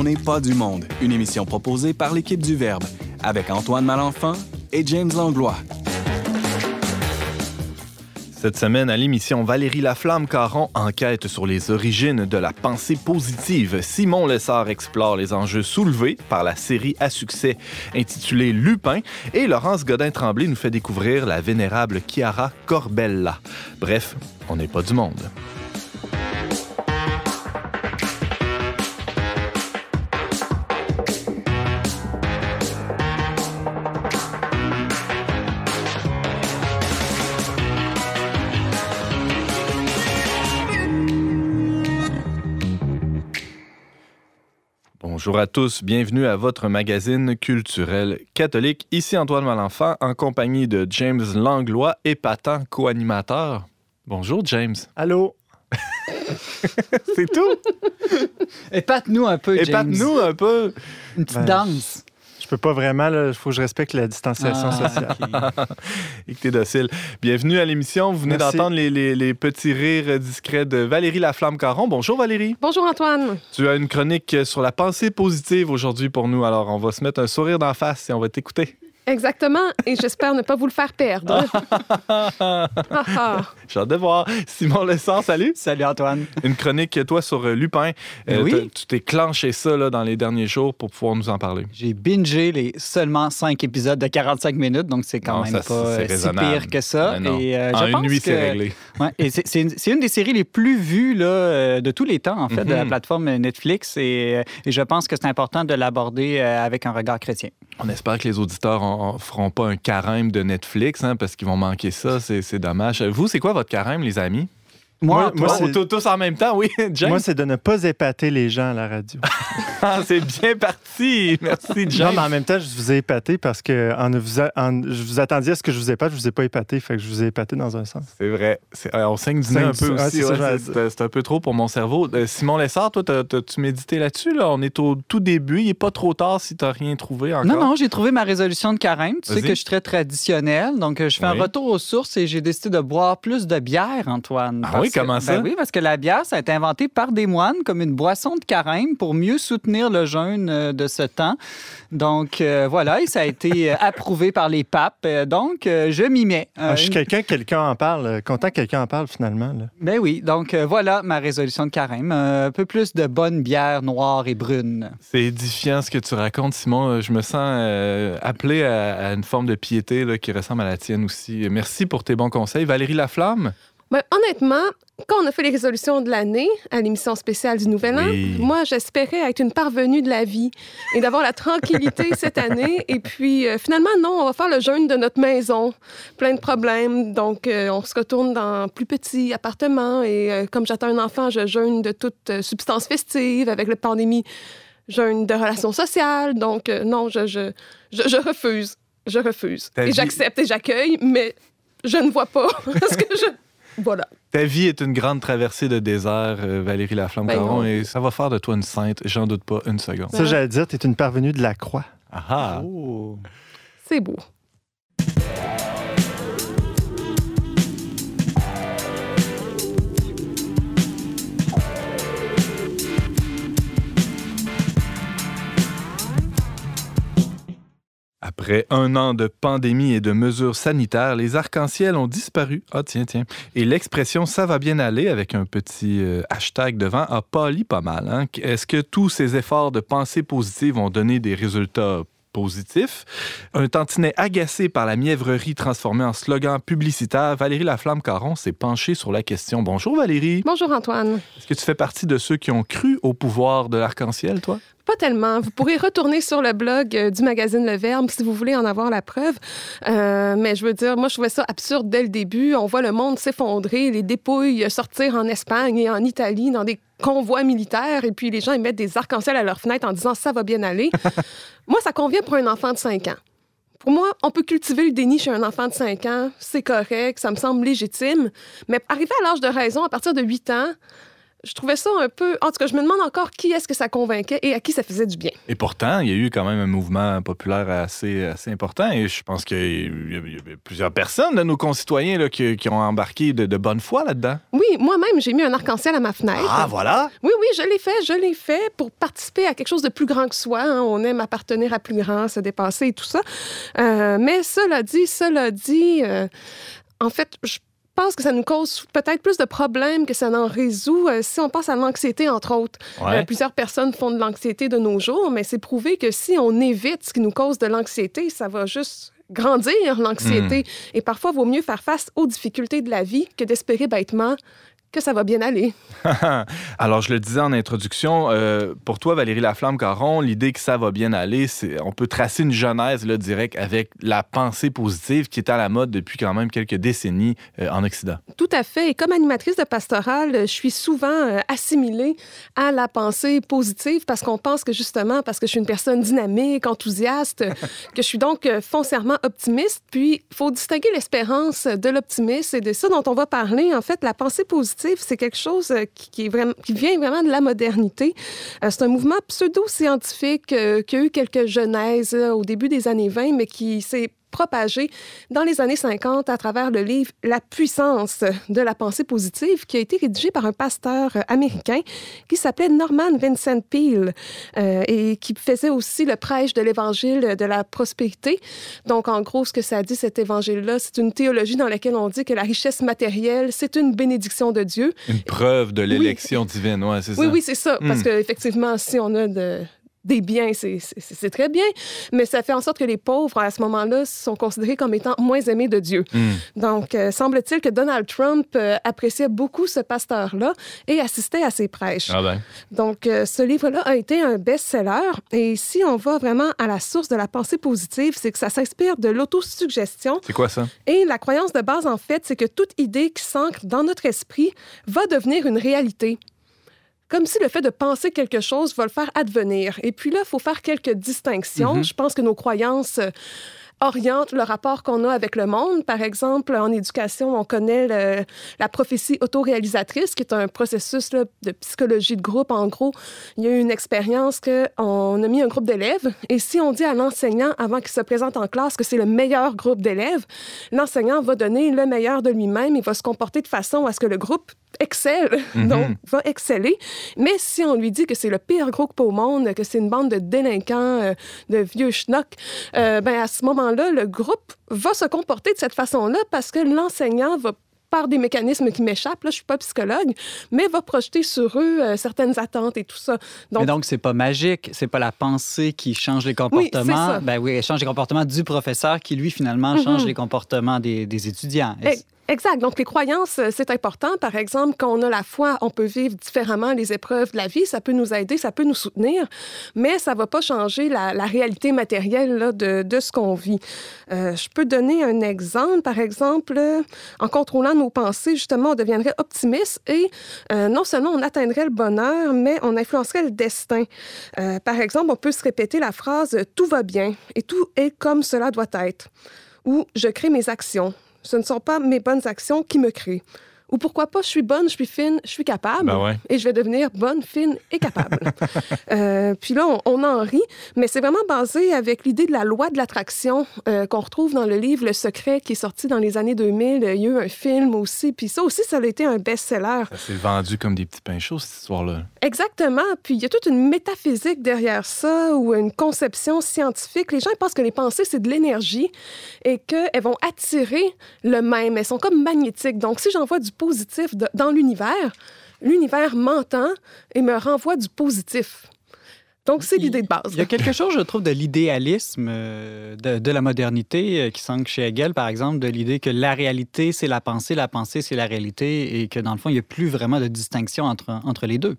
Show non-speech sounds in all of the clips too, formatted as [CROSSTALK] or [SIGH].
On n'est pas du monde, une émission proposée par l'équipe du Verbe, avec Antoine Malenfant et James Langlois. Cette semaine, à l'émission, Valérie Laflamme-Caron enquête sur les origines de la pensée positive. Simon Lessard explore les enjeux soulevés par la série à succès intitulée Lupin. Et Laurence Godin-Tremblay nous fait découvrir la vénérable Chiara Corbella. Bref, on n'est pas du monde. Bonjour à tous, bienvenue à votre magazine culturel catholique. Ici Antoine Malenfant en compagnie de James Langlois, épatant co-animateur. Bonjour James. Allô? [LAUGHS] C'est tout? Épate-nous un peu, James. Épate-nous un peu. Une petite Ben, danse. Je peux pas vraiment, il faut que je respecte la distanciation Ah, sociale. [LAUGHS] Et que t'es docile. Bienvenue à l'émission. Vous venez d'entendre les, les- les petits rires discrets de Valérie Laflamme-Caron. Bonjour Valérie. Bonjour Antoine. Tu as une chronique sur la pensée positive aujourd'hui pour nous. Alors, on va se mettre un sourire d'en face et on va t'écouter. Exactement, et j'espère ne pas vous le faire perdre. Ah, [LAUGHS] ah. [LAUGHS] J'ai hâte de voir. Simon Lessard, salut. Salut, Antoine. Une chronique, toi, sur euh, Lupin. Ben oui. t'as- Tu t'es clenché ça là, dans les derniers jours pour pouvoir nous en parler. J'ai bingé les seulement cinq épisodes de 45 minutes, donc c'est quand Non, même ça, pas euh, si pire que ça. Ben non. Et, euh, en je une pense nuit, que- c'est réglé. [LAUGHS] Ouais, et c'est- c'est une, c'est une des séries les plus vues là, euh, de tous les temps, en fait, de la Mhm. plateforme Netflix. Et, euh, et je pense que c'est important de l'aborder euh, avec un regard chrétien. On espère que les auditeurs en, en feront pas un carême de Netflix, hein, parce qu'ils vont manquer ça. C'est dommage. Vous, c'est quoi votre carême, les amis? Moi- moi, c'est- tous- en même temps, oui. [LAUGHS] James? Moi, c'est de ne pas épater les gens à la radio. [LAUGHS] Ah, c'est bien parti. Merci, Non, James. mais en même temps, je vous ai épaté parce que en vous, a- en- je vous attendiez à ce que je vous épate, je vous ai pas épaté, fait que je vous ai épaté dans un sens. C'est vrai. C'est- euh, on saigne du nez un peu du- ah, aussi. ouais, vais c'est un peu trop pour mon cerveau. Euh, Simon Lessard, toi, t'as- t'as-tu médité là-dessus? Là? On est au tout début. Il n'est pas trop tard si tu n'as rien trouvé encore. Non, non, j'ai trouvé ma résolution de carême. Tu sais que je suis très traditionnel. Donc, euh, je fais Oui. un retour aux sources et j'ai décidé de boire plus de bière, Antoine. Ah Parce oui, que- comment ça? Ben oui, parce que la bière, ça a été inventé par des moines comme une boisson de carême pour mieux soutenir le jeûne euh, de ce temps. Donc, euh, voilà, et ça a été euh, [LAUGHS] approuvé par les papes. Donc, euh, je m'y mets. Ah, je suis quelqu'un, quelqu'un en parle, content que quelqu'un en parle finalement. là. Ben oui, donc euh, voilà ma résolution de carême. Euh, un peu plus de bonne bière noire et brune. C'est édifiant ce que tu racontes, Simon. Je me sens euh, appelé à, à une forme de piété là, qui ressemble à la tienne aussi. Merci pour tes bons conseils. Valérie Laflamme? Ben, honnêtement, quand on a fait les résolutions de l'année à l'émission spéciale du Nouvel An, Oui. moi, j'espérais être une parvenue de la vie et d'avoir la tranquillité [LAUGHS] cette année. Et puis, euh, finalement, non, on va faire le jeûne de notre maison. Plein de problèmes. Donc, euh, on se retourne dans un plus petit appartement. Et euh, comme j'attends un enfant, je jeûne de toute substance festive. Avec la pandémie, jeûne de relations sociales. Donc, non, je, je, je, je refuse. Je refuse. Et j'accepte et j'accueille, mais je ne vois pas. [LAUGHS] Parce que je. Voilà. Ta vie est une grande traversée de désert, euh, Valérie Laflamme-Caron, Ben et ça va faire de toi une sainte, j'en doute pas une seconde. Ça, j'allais dire, tu es une parvenue de la croix. Ah ah. C'est beau. Après un an de pandémie et de mesures sanitaires, les arcs-en-ciel ont disparu. Ah, tiens, tiens. Et l'expression ça va bien aller, avec un petit euh, hashtag devant, a pâli pas mal. hein. Est-ce que tous ces efforts de pensée positive ont donné des résultats positifs? Un tantinet agacé par la mièvrerie transformée en slogan publicitaire, Valérie Laflamme-Caron s'est penchée sur la question. Bonjour Valérie. Bonjour Antoine. Est-ce que tu fais partie de ceux qui ont cru au pouvoir de l'arc-en-ciel, toi? Pas tellement. Vous pourrez retourner sur le blog euh, du magazine Le Verbe si vous voulez en avoir la preuve. Euh, mais je veux dire, moi, je trouvais ça absurde dès le début. On voit le monde s'effondrer, les dépouilles sortir en Espagne et en Italie dans des convois militaires, et puis les gens ils mettent des arcs-en-ciel à leur fenêtre en disant ça va bien aller. [LAUGHS] moi, ça convient pour un enfant de 5 ans. Pour moi, on peut cultiver le déni chez un enfant de 5 ans, c'est correct, ça me semble légitime. Mais arrivé à l'âge de raison, à partir de 8 ans, je trouvais ça un peu. En tout cas, je me demande encore qui est-ce que ça convainquait et à qui ça faisait du bien. Et pourtant, il y a eu quand même un mouvement populaire assez, assez important et je pense qu'il y, a plusieurs personnes de nos concitoyens là, qui, qui, ont embarqué de, de bonne foi là-dedans. Oui, moi-même, j'ai mis un arc-en-ciel à ma fenêtre. Ah, voilà! Oui, oui, je l'ai fait, je l'ai fait pour participer à quelque chose de plus grand que soi. Hein. On aime appartenir à plus grand, se dépasser et tout ça. Euh, mais cela dit, cela dit, euh, en fait, je je pense que ça nous cause peut-être plus de problèmes que ça n'en résout. Euh, si on pense à l'anxiété, entre autres, Ouais. Euh, plusieurs personnes font de l'anxiété de nos jours, mais c'est prouvé que si on évite ce qui nous cause de l'anxiété, ça va juste grandir l'anxiété. Et parfois, il vaut mieux faire face aux difficultés de la vie que d'espérer bêtement que ça va bien aller. [LAUGHS] Alors, je le disais en introduction, euh, pour toi, Valérie Laflamme-Caron, l'idée que ça va bien aller, c'est on peut tracer une genèse là, direct avec la pensée positive qui est à la mode depuis quand même quelques décennies euh, en Occident. Tout à fait. Et comme animatrice de pastorale, je suis souvent euh, assimilée à la pensée positive parce qu'on pense que justement, parce que je suis une personne dynamique, enthousiaste, [LAUGHS] que je suis donc foncièrement optimiste. Puis, il faut distinguer l'espérance de l'optimisme et de ça dont on va parler. En fait, la pensée positive, c'est quelque chose euh, qui, vient vraiment de la modernité. Euh, C'est un mouvement pseudo-scientifique euh, qui a eu quelques genèses au début des années 20, mais qui s'est propagé dans les années 50 à travers le livre La puissance de la pensée positive qui a été rédigé par un pasteur américain qui s'appelait Norman Vincent Peale euh, et qui faisait aussi le prêche de l'évangile de la prospérité. Donc, en gros, ce que ça dit, cet évangile-là, c'est une théologie dans laquelle on dit que la richesse matérielle, c'est une bénédiction de Dieu. Une preuve de l'élection divine, ouais, c'est ça. Oui, oui, c'est ça. Parce Hmm. qu'effectivement, si on a de- des biens, c'est- très bien, mais ça fait en sorte que les pauvres, à ce moment-là, sont considérés comme étant moins aimés de Dieu. Hmm. Donc, euh, semble-t-il que Donald Trump euh, appréciait beaucoup ce pasteur-là et assistait à ses prêches. Ah ben. Donc, euh, ce livre-là a été un best-seller. Et si on va vraiment à la source de la pensée positive, c'est que ça s'inspire de l'autosuggestion. C'est quoi ça? Et la croyance de base, en fait, c'est que toute idée qui s'ancre dans notre esprit va devenir une réalité. Comme si le fait de penser quelque chose va le faire advenir. Et puis là, il faut faire quelques distinctions. Je pense que nos croyances orientent le rapport qu'on a avec le monde. Par exemple, en éducation, on connaît le- la prophétie autoréalisatrice, qui est un processus là, de psychologie de groupe. En gros, il y a eu une expérience qu'on a mis un groupe d'élèves et si on dit à l'enseignant avant qu'il se présente en classe que c'est le meilleur groupe d'élèves, l'enseignant va donner le meilleur de lui-même. Il va se comporter de façon à ce que le groupe excelle, [LAUGHS] donc va exceller. Mais si on lui dit que c'est le pire groupe au monde, que c'est une bande de délinquants, euh, de vieux schnocks, euh, ben à ce moment-là, le groupe va se comporter de cette façon-là parce que l'enseignant va par des mécanismes qui m'échappent, là, je suis pas psychologue, mais va projeter sur eux euh, certaines attentes et tout ça. Mais donc, c'est pas magique, c'est pas la pensée qui change les comportements. ça. ben oui, elle change les comportements du professeur qui, lui, finalement, change les comportements des, des étudiants. Exact. Donc, les croyances, euh, c'est important. Par exemple, quand on a la foi, on peut vivre différemment les épreuves de la vie. Ça peut nous aider, ça peut nous soutenir, mais ça va pas changer la, réalité matérielle de, ce qu'on vit. Euh, je peux donner un exemple. Par exemple, euh, en contrôlant nos pensées, justement, on deviendrait optimiste et non seulement on atteindrait le bonheur, mais on influencerait le destin. Par exemple, on peut se répéter la phrase « tout va bien » et « tout est comme cela doit être » ou « je crée mes actions ». Ce ne sont pas mes bonnes actions qui me créent. Ou pourquoi pas, je suis bonne, je suis fine, je suis capable. Ben ouais. Et je vais devenir bonne, fine et capable. [LAUGHS] Euh, puis là, on, on en rit, mais c'est vraiment basé avec l'idée de la loi de l'attraction euh, qu'on retrouve dans le livre Le Secret qui est sorti dans les années 2000. Il y a eu un film aussi. Puis ça aussi, ça a été un best-seller. Ça s'est vendu comme des petits pains chauds, cette histoire-là. Exactement. Puis il y a toute une métaphysique derrière ça ou une conception scientifique. Les gens ils pensent que les pensées, c'est de l'énergie et qu'elles vont attirer le même. Elles sont comme magnétiques. Donc, si j'envoie du positif de- dans l'univers, l'univers m'entend et me renvoie du positif. Donc, c'est l'idée de base. Il y a quelque chose, je trouve, de l'idéalisme euh, de, de la modernité euh, qui s'ancre chez Hegel, par exemple, de l'idée que la réalité, c'est la pensée, la pensée, c'est la réalité, et que dans le fond, il n'y a plus vraiment de distinction entre, entre les deux.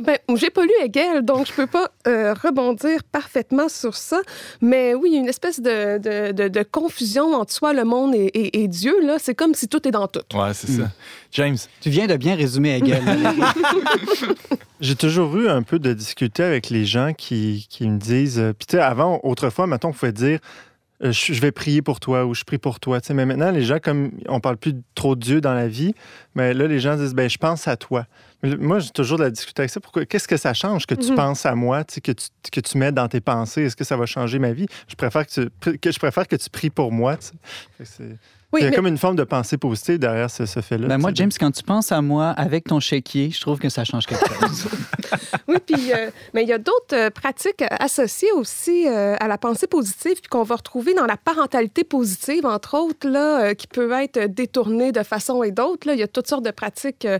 Ben, j'ai pas lu Hegel, donc je peux pas euh, rebondir parfaitement sur ça. Mais oui, il y a une espèce de, de, de- de confusion entre soi, le monde et, et- et Dieu. Là, c'est comme si tout est dans tout. Ouais, c'est ça. James, Tu viens de bien résumer Hegel. [LAUGHS] J'ai toujours eu un peu de difficulté avec les gens qui, qui me disent. euh, Puis, tu sais, avant, autrefois, maintenant, on pouvait dire euh, je vais prier pour toi ou je prie pour toi. Tu sais, mais maintenant, les gens, comme on parle plus trop de Dieu dans la vie, mais là, les gens disent ben, je pense à toi. Mais Moi, j'ai toujours de la discuter avec ça. Pourquoi? Qu'est-ce que ça change que tu Mhm. penses à moi, que tu, que tu mets dans tes pensées? Est-ce que ça va changer ma vie? Je préfère que tu, que je préfère que tu pries pour moi. Oui, Il y a mais- comme une forme de pensée positive derrière ce, ce fait-là. Ben moi. James, quand tu penses à moi avec ton chéquier, je trouve que ça change quelque [LAUGHS] chose. Oui, puis euh, mais il y a d'autres euh, pratiques associées aussi euh, à la pensée positive puis qu'on va retrouver dans la parentalité positive, entre autres, là, euh, qui peut être détournée de façon et d'autre. là. Il y a toutes sortes de pratiques euh,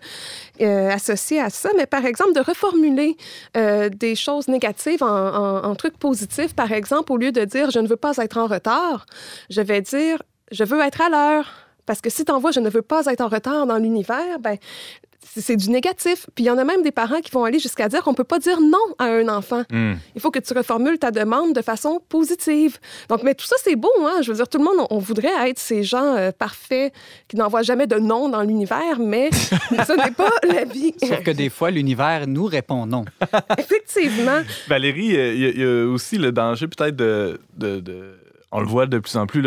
euh, associées à ça. Mais par exemple, de reformuler euh, des choses négatives en, en- en trucs positifs. Par exemple, au lieu de dire je ne veux pas être en retard, je vais dire je veux être à l'heure. Parce que si tu envoies je ne veux pas être en retard dans l'univers, ben c'est du négatif. Puis il y en a même des parents qui vont aller jusqu'à dire qu'on peut pas dire non à un enfant. Hmm. Il faut que tu reformules ta demande de façon positive. Donc, mais tout ça, c'est beau, hein? Je veux dire, tout le monde, on, voudrait être ces gens euh, parfaits qui n'envoient jamais de non dans l'univers, mais [LAUGHS] ce n'est pas la vie. Sauf que des fois, l'univers nous répond non. Effectivement. Valérie, euh, il y, a- il y a aussi le danger peut-être de, de- de- On le voit de plus en plus,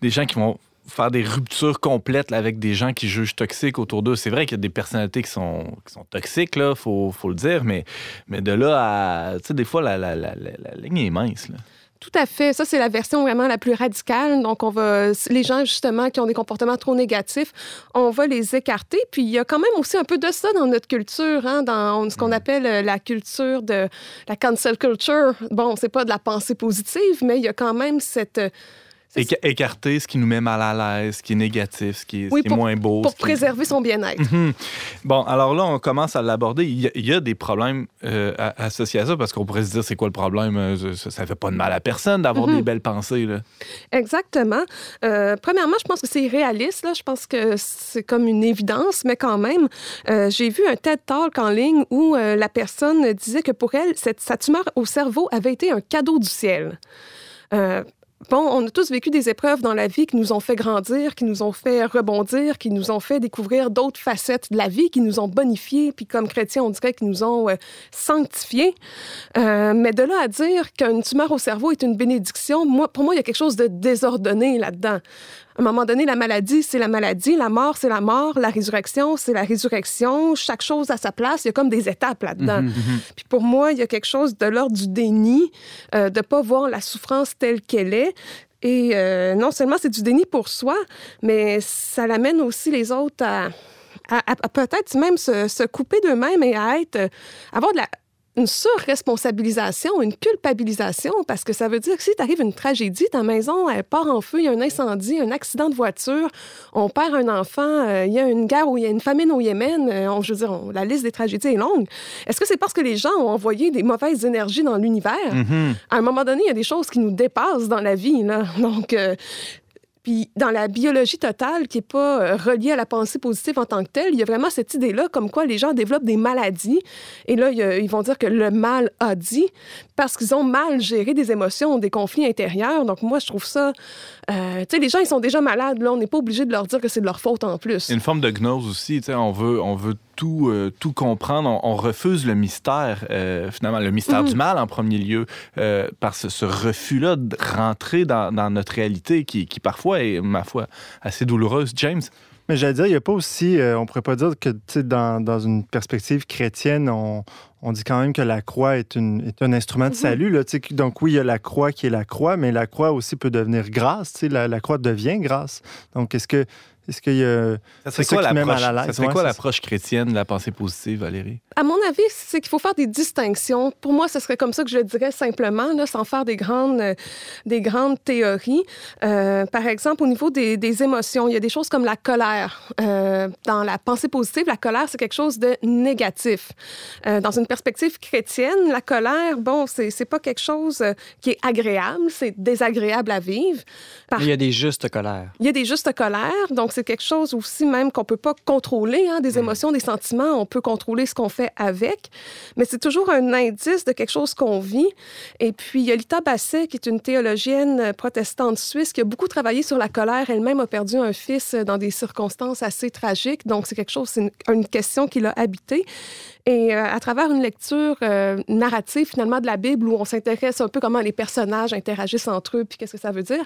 des gens qui vont faire des ruptures complètes avec des gens qui jugent toxiques autour d'eux. C'est vrai qu'il y a des personnalités qui sont, qui sont toxiques, là, faut, le dire, mais, de là à... Tu sais, des fois, la, la- la ligne est mince. Là. Tout à fait. Ça, c'est la version vraiment la plus radicale. Donc, on va, les gens, justement, qui ont des comportements trop négatifs, on va les écarter. Puis, il y a quand même aussi un peu de ça dans notre culture, hein, dans ce qu'on appelle euh, la culture de la cancel culture. Bon, c'est pas de la pensée positive, mais il y a quand même cette, euh, Éca- écarter ce qui nous met mal à l'aise, ce qui est négatif, ce qui est, ce moins beau. pour qui- préserver son bien-être. Mhm. Bon, alors là, on commence à l'aborder. Il, y a- il y a des problèmes euh, associés à ça parce qu'on pourrait se dire c'est quoi le problème? Euh, Ça, ça fait pas de mal à personne d'avoir Mhm. des belles pensées. Là. Exactement. Euh, premièrement, je pense que c'est réaliste. Là. Je pense que c'est comme une évidence, mais quand même, euh, j'ai vu un TED Talk en ligne où la personne disait que pour elle, cette, sa tumeur au cerveau avait été un cadeau du ciel. Euh, Bon, on a tous vécu des épreuves dans la vie qui nous ont fait grandir, qui nous ont fait rebondir, qui nous ont fait découvrir d'autres facettes de la vie, qui nous ont bonifiés, puis comme chrétiens, on dirait qu'ils nous ont euh, sanctifiés. Euh, mais de là à dire qu'une tumeur au cerveau est une bénédiction, moi, pour moi, il y a quelque chose de désordonné là-dedans. À un moment donné, la maladie, c'est la maladie, la mort, c'est la mort, la résurrection, c'est la résurrection, chaque chose à sa place, il y a comme des étapes là-dedans. Puis pour moi, il y a quelque chose de l'ordre du déni, euh, de pas voir la souffrance telle qu'elle est. Et euh, non seulement c'est du déni pour soi, mais ça l'amène aussi les autres à, à- à- à peut-être même se, se couper d'eux-mêmes et à être, euh, avoir de la, une surresponsabilisation, une culpabilisation, parce que ça veut dire que si t'arrive une tragédie, ta maison, elle part en feu, il y a un incendie, un accident de voiture, on perd un enfant, euh, il y a une guerre ou il y a une famine au Yémen, euh, on- je veux dire, on- la liste des tragédies est longue. Est-ce que c'est parce que les gens ont envoyé des mauvaises énergies dans l'univers? Mhm. À un moment donné, il y a des choses qui nous dépassent dans la vie, là. Donc, euh, puis dans la biologie totale, qui n'est pas euh, reliée à la pensée positive en tant que telle, il y a vraiment cette idée-là, comme quoi les gens développent des maladies. Et là, ils vont dire que le mal a dit, parce qu'ils ont mal géré des émotions, des conflits intérieurs. Donc moi, je trouve ça... euh, tu sais, les gens, ils sont déjà malades, là. On n'est pas obligé de leur dire que c'est de leur faute en plus. Une forme de gnose aussi. tu sais, On veut, on veut tout, euh, tout comprendre. On, on refuse le mystère, euh, finalement, le mystère Mhm. du mal en premier lieu, euh, par ce, ce refus-là de rentrer dans, dans notre réalité qui, qui parfois est, ma foi, assez douloureuse. James? Mais j'allais dire, il n'y a pas aussi, euh, on pourrait pas dire que dans, dans une perspective chrétienne, on, on dit quand même que la croix est, une, est un instrument de Mhm. salut. Là, donc oui, il y a la croix qui est la croix, mais la croix aussi peut devenir grâce. La, la croix devient grâce. Donc est-ce que est-ce qu'il y a... Ça serait quoi l'approche l'aise? ça serait Ouais, quoi l'approche chrétienne de la pensée positive, Valérie? À mon avis, c'est qu'il faut faire des distinctions. Pour moi, ce serait comme ça que je le dirais simplement, là, sans faire des grandes, euh, des grandes théories. Euh, par exemple, au niveau des, des émotions, il y a des choses comme la colère. Euh, dans la pensée positive, la colère, c'est quelque chose de négatif. Euh, dans une perspective chrétienne, la colère, bon, c'est c'est pas quelque chose qui est agréable, c'est désagréable à vivre. Par Il y a des justes colères. il y a des justes colères, donc c'est quelque chose aussi même qu'on peut pas contrôler, hein, des émotions, des sentiments, on peut contrôler ce qu'on fait avec, mais c'est toujours un indice de quelque chose qu'on vit. Et puis, il y a Lita Basset, qui est une théologienne protestante suisse, qui a beaucoup travaillé sur la colère. Elle-même a perdu un fils dans des circonstances assez tragiques, donc c'est quelque chose, c'est une, une question qui l'a habité. Et euh, à travers une lecture euh, narrative, finalement, de la Bible, où on s'intéresse un peu comment les personnages interagissent entre eux, puis qu'est-ce que ça veut dire,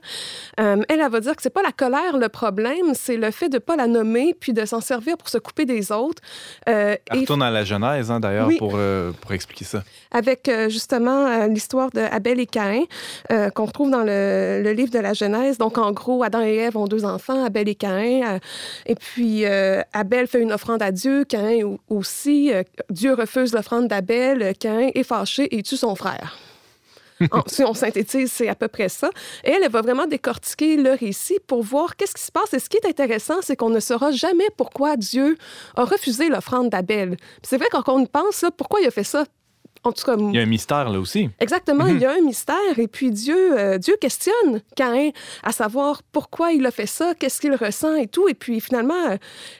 euh, elle, elle va dire que c'est pas la colère le problème, c'est le fait de pas la nommer, puis de s'en servir pour se couper des autres. elle retourne à la Genèse, hein, d'ailleurs, pour, pour expliquer ça. Avec, justement, l'histoire d'Abel et Caïn, qu'on retrouve dans le, le, livre de la Genèse. Donc, en gros, Adam et Ève ont deux enfants, Abel et Caïn. et puis, Abel fait une offrande à Dieu, Caïn aussi. Dieu refuse l'offrande d'Abel, Caïn est fâché et tue son frère. [LAUGHS] si on synthétise, c'est à peu près ça. Et elle, elle va vraiment décortiquer le récit pour voir qu'est-ce qui se passe. Et ce qui est intéressant, c'est qu'on ne saura jamais pourquoi Dieu a refusé l'offrande d'Abel. C'est vrai, quand on pense, pourquoi il a fait ça? Il y a un mystère là aussi. Exactement, il y a un mystère. Et puis Dieu, euh, Dieu questionne Caïn à savoir pourquoi il a fait ça, qu'est-ce qu'il ressent et tout. Et puis finalement, euh,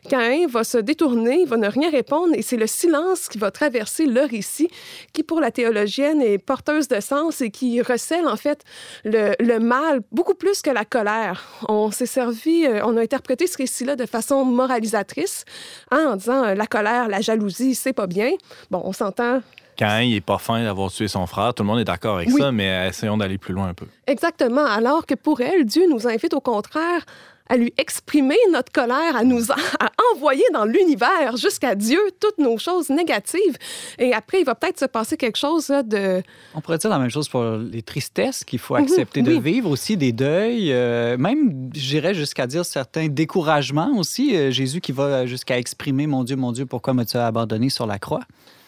Caïn va se détourner, il va ne rien répondre. Et c'est le silence qui va traverser le récit, qui pour la théologienne est porteuse de sens et qui recèle en fait le, le mal beaucoup plus que la colère. On s'est servi, euh, on a interprété ce récit-là de façon moralisatrice hein, en disant la colère, la jalousie, c'est pas bien. Bon, on s'entend quand il n'est pas fin d'avoir tué son frère. Tout le monde est d'accord avec ça, mais essayons d'aller plus loin un peu. Exactement. Alors que pour elle, Dieu nous invite au contraire à lui exprimer notre colère, à nous à envoyer dans l'univers jusqu'à Dieu toutes nos choses négatives. Et après, il va peut-être se passer quelque chose de... On pourrait dire la même chose pour les tristesses qu'il faut mhm, accepter de vivre, aussi des deuils, euh, même, j'irais jusqu'à dire certains découragements aussi. Euh, Jésus qui va jusqu'à exprimer, mon Dieu, mon Dieu, pourquoi m'as-tu abandonné sur la croix?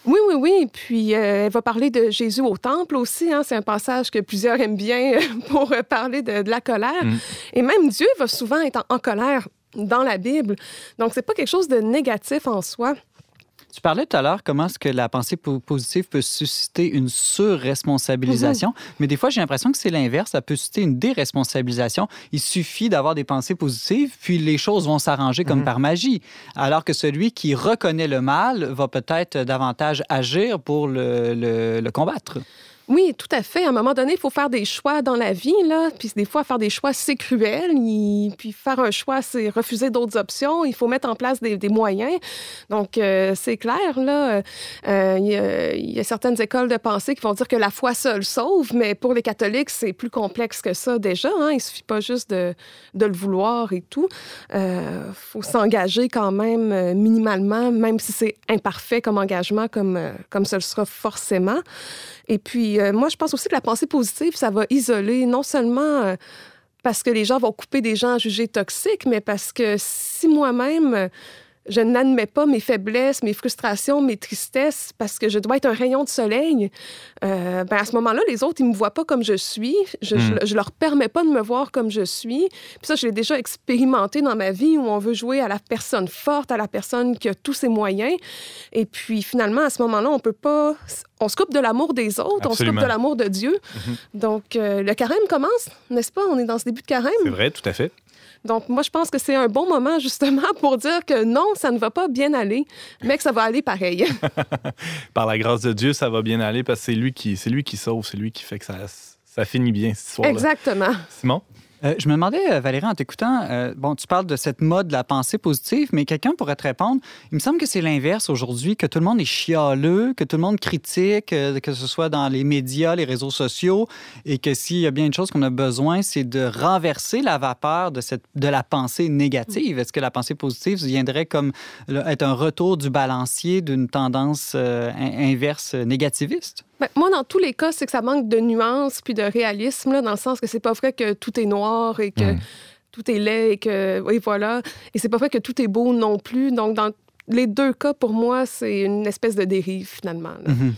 Oui, oui, oui. Puis euh, elle va parler de Jésus au temple aussi. Hein. C'est un passage que plusieurs aiment bien euh, [LAUGHS] pour parler de, la colère. Mm. Et même Dieu va souvent être en, en colère dans la Bible. Donc, c'est pas quelque chose de négatif en soi. Tu parlais tout à l'heure comment est-ce que la pensée positive peut susciter une surresponsabilisation, mm-hmm. mais des fois, j'ai l'impression que c'est l'inverse. Ça peut susciter une déresponsabilisation. Il suffit d'avoir des pensées positives, puis les choses vont s'arranger comme mm-hmm. par magie. Alors que celui qui reconnaît le mal va peut-être davantage agir pour le, le combattre. Oui, tout à fait. À un moment donné, il faut faire des choix dans la vie, là. Puis des fois, faire des choix, c'est cruel. Puis faire un choix, c'est refuser d'autres options. Il faut mettre en place des, moyens. Donc, euh, c'est clair, là. Euh, il, y a, certaines écoles de pensée qui vont dire que la foi seule sauve, mais pour les catholiques, c'est plus complexe que ça déjà. Hein. Il suffit pas juste de, le vouloir et tout. Il euh, faut s'engager quand même minimalement, même si c'est imparfait comme engagement, comme, comme ce sera forcément. Et puis, euh, moi, je pense aussi que la pensée positive, ça va isoler non seulement euh, parce que les gens vont couper des gens jugés toxiques, mais parce que si moi-même je n'admets pas mes faiblesses, mes frustrations, mes tristesses parce que je dois être un rayon de soleil, euh, ben à ce moment-là, les autres, ils me voient pas comme je suis. Je, ne hmm. leur permets pas de me voir comme je suis. Puis ça, je l'ai déjà expérimenté dans ma vie où on veut jouer à la personne forte, à la personne qui a tous ses moyens. Et puis finalement, à ce moment-là, on peut pas... On se coupe de l'amour des autres, on se coupe de l'amour de Dieu. Mhm. Donc, euh, le carême commence, n'est-ce pas? On est dans ce début de carême. C'est vrai, tout à fait. Donc, moi, je pense que c'est un bon moment, justement, pour dire que non, ça ne va pas bien aller, mais que ça va aller pareil. [LAUGHS] Par la grâce de Dieu, ça va bien aller parce que c'est lui qui, c'est lui qui sauve, c'est lui qui fait que ça, ça finit bien, cette histoire Exactement. Simon? Euh, je me demandais, euh, Valérie, en t'écoutant, euh, bon, tu parles de cette mode de la pensée positive, mais quelqu'un pourrait te répondre, il me semble que c'est l'inverse aujourd'hui, que tout le monde est chialeux, que tout le monde critique, que ce soit dans les médias, les réseaux sociaux, et que s'il y a bien une chose qu'on a besoin, c'est de renverser la vapeur de, cette, de la pensée négative. Est-ce que la pensée positive viendrait comme être un retour du balancier d'une tendance inverse négativiste? Ben, moi, dans tous les cas, c'est que ça manque de nuances puis de réalisme, là, dans le sens que c'est pas vrai que tout est noir et que mm. tout est laid et que. Oui, voilà. Et c'est pas vrai que tout est beau non plus. Donc, dans les deux cas, pour moi, c'est une espèce de dérive, finalement. Mm-hmm.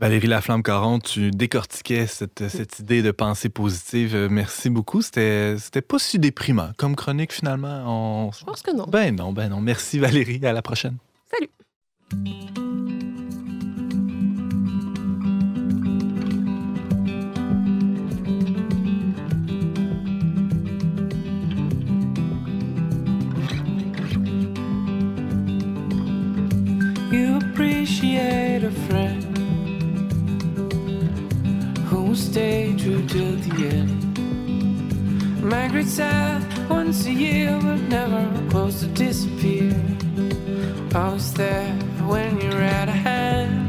Valérie Laflamme-Caron, tu décortiquais cette, cette, idée de pensée positive. Euh, merci beaucoup. C'était, c'était pas si déprimant comme chronique, finalement. On... Je pense que non. Ben non, ben non. Merci, Valérie. À la prochaine. Salut. Appreciate a friend who will stay true till the end. Margaret said once a year, but never close to disappear. Always there when you're at a showed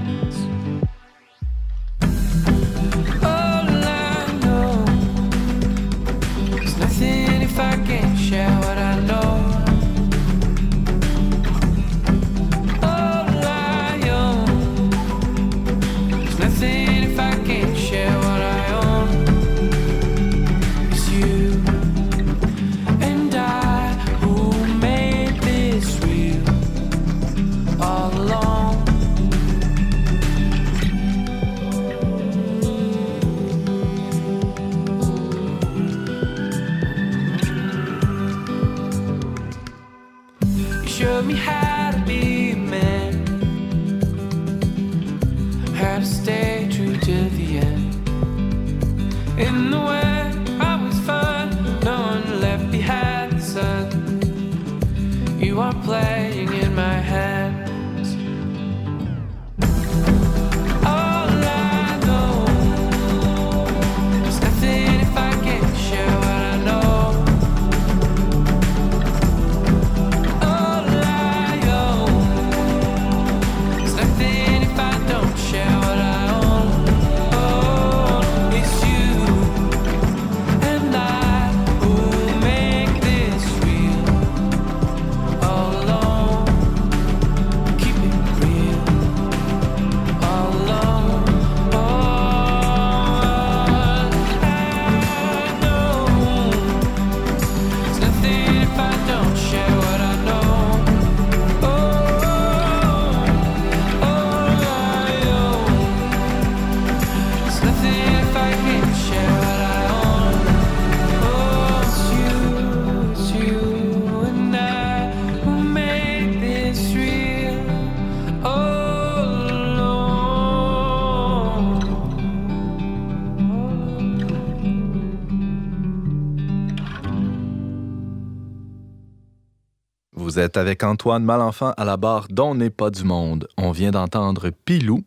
êtes avec Antoine Malenfant à la barre dont n'est pas du monde. On vient d'entendre Pilou,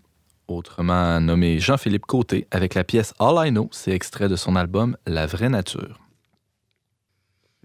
autrement nommé Jean-Philippe Côté, avec la pièce All I Know. C'est extrait de son album La vraie nature.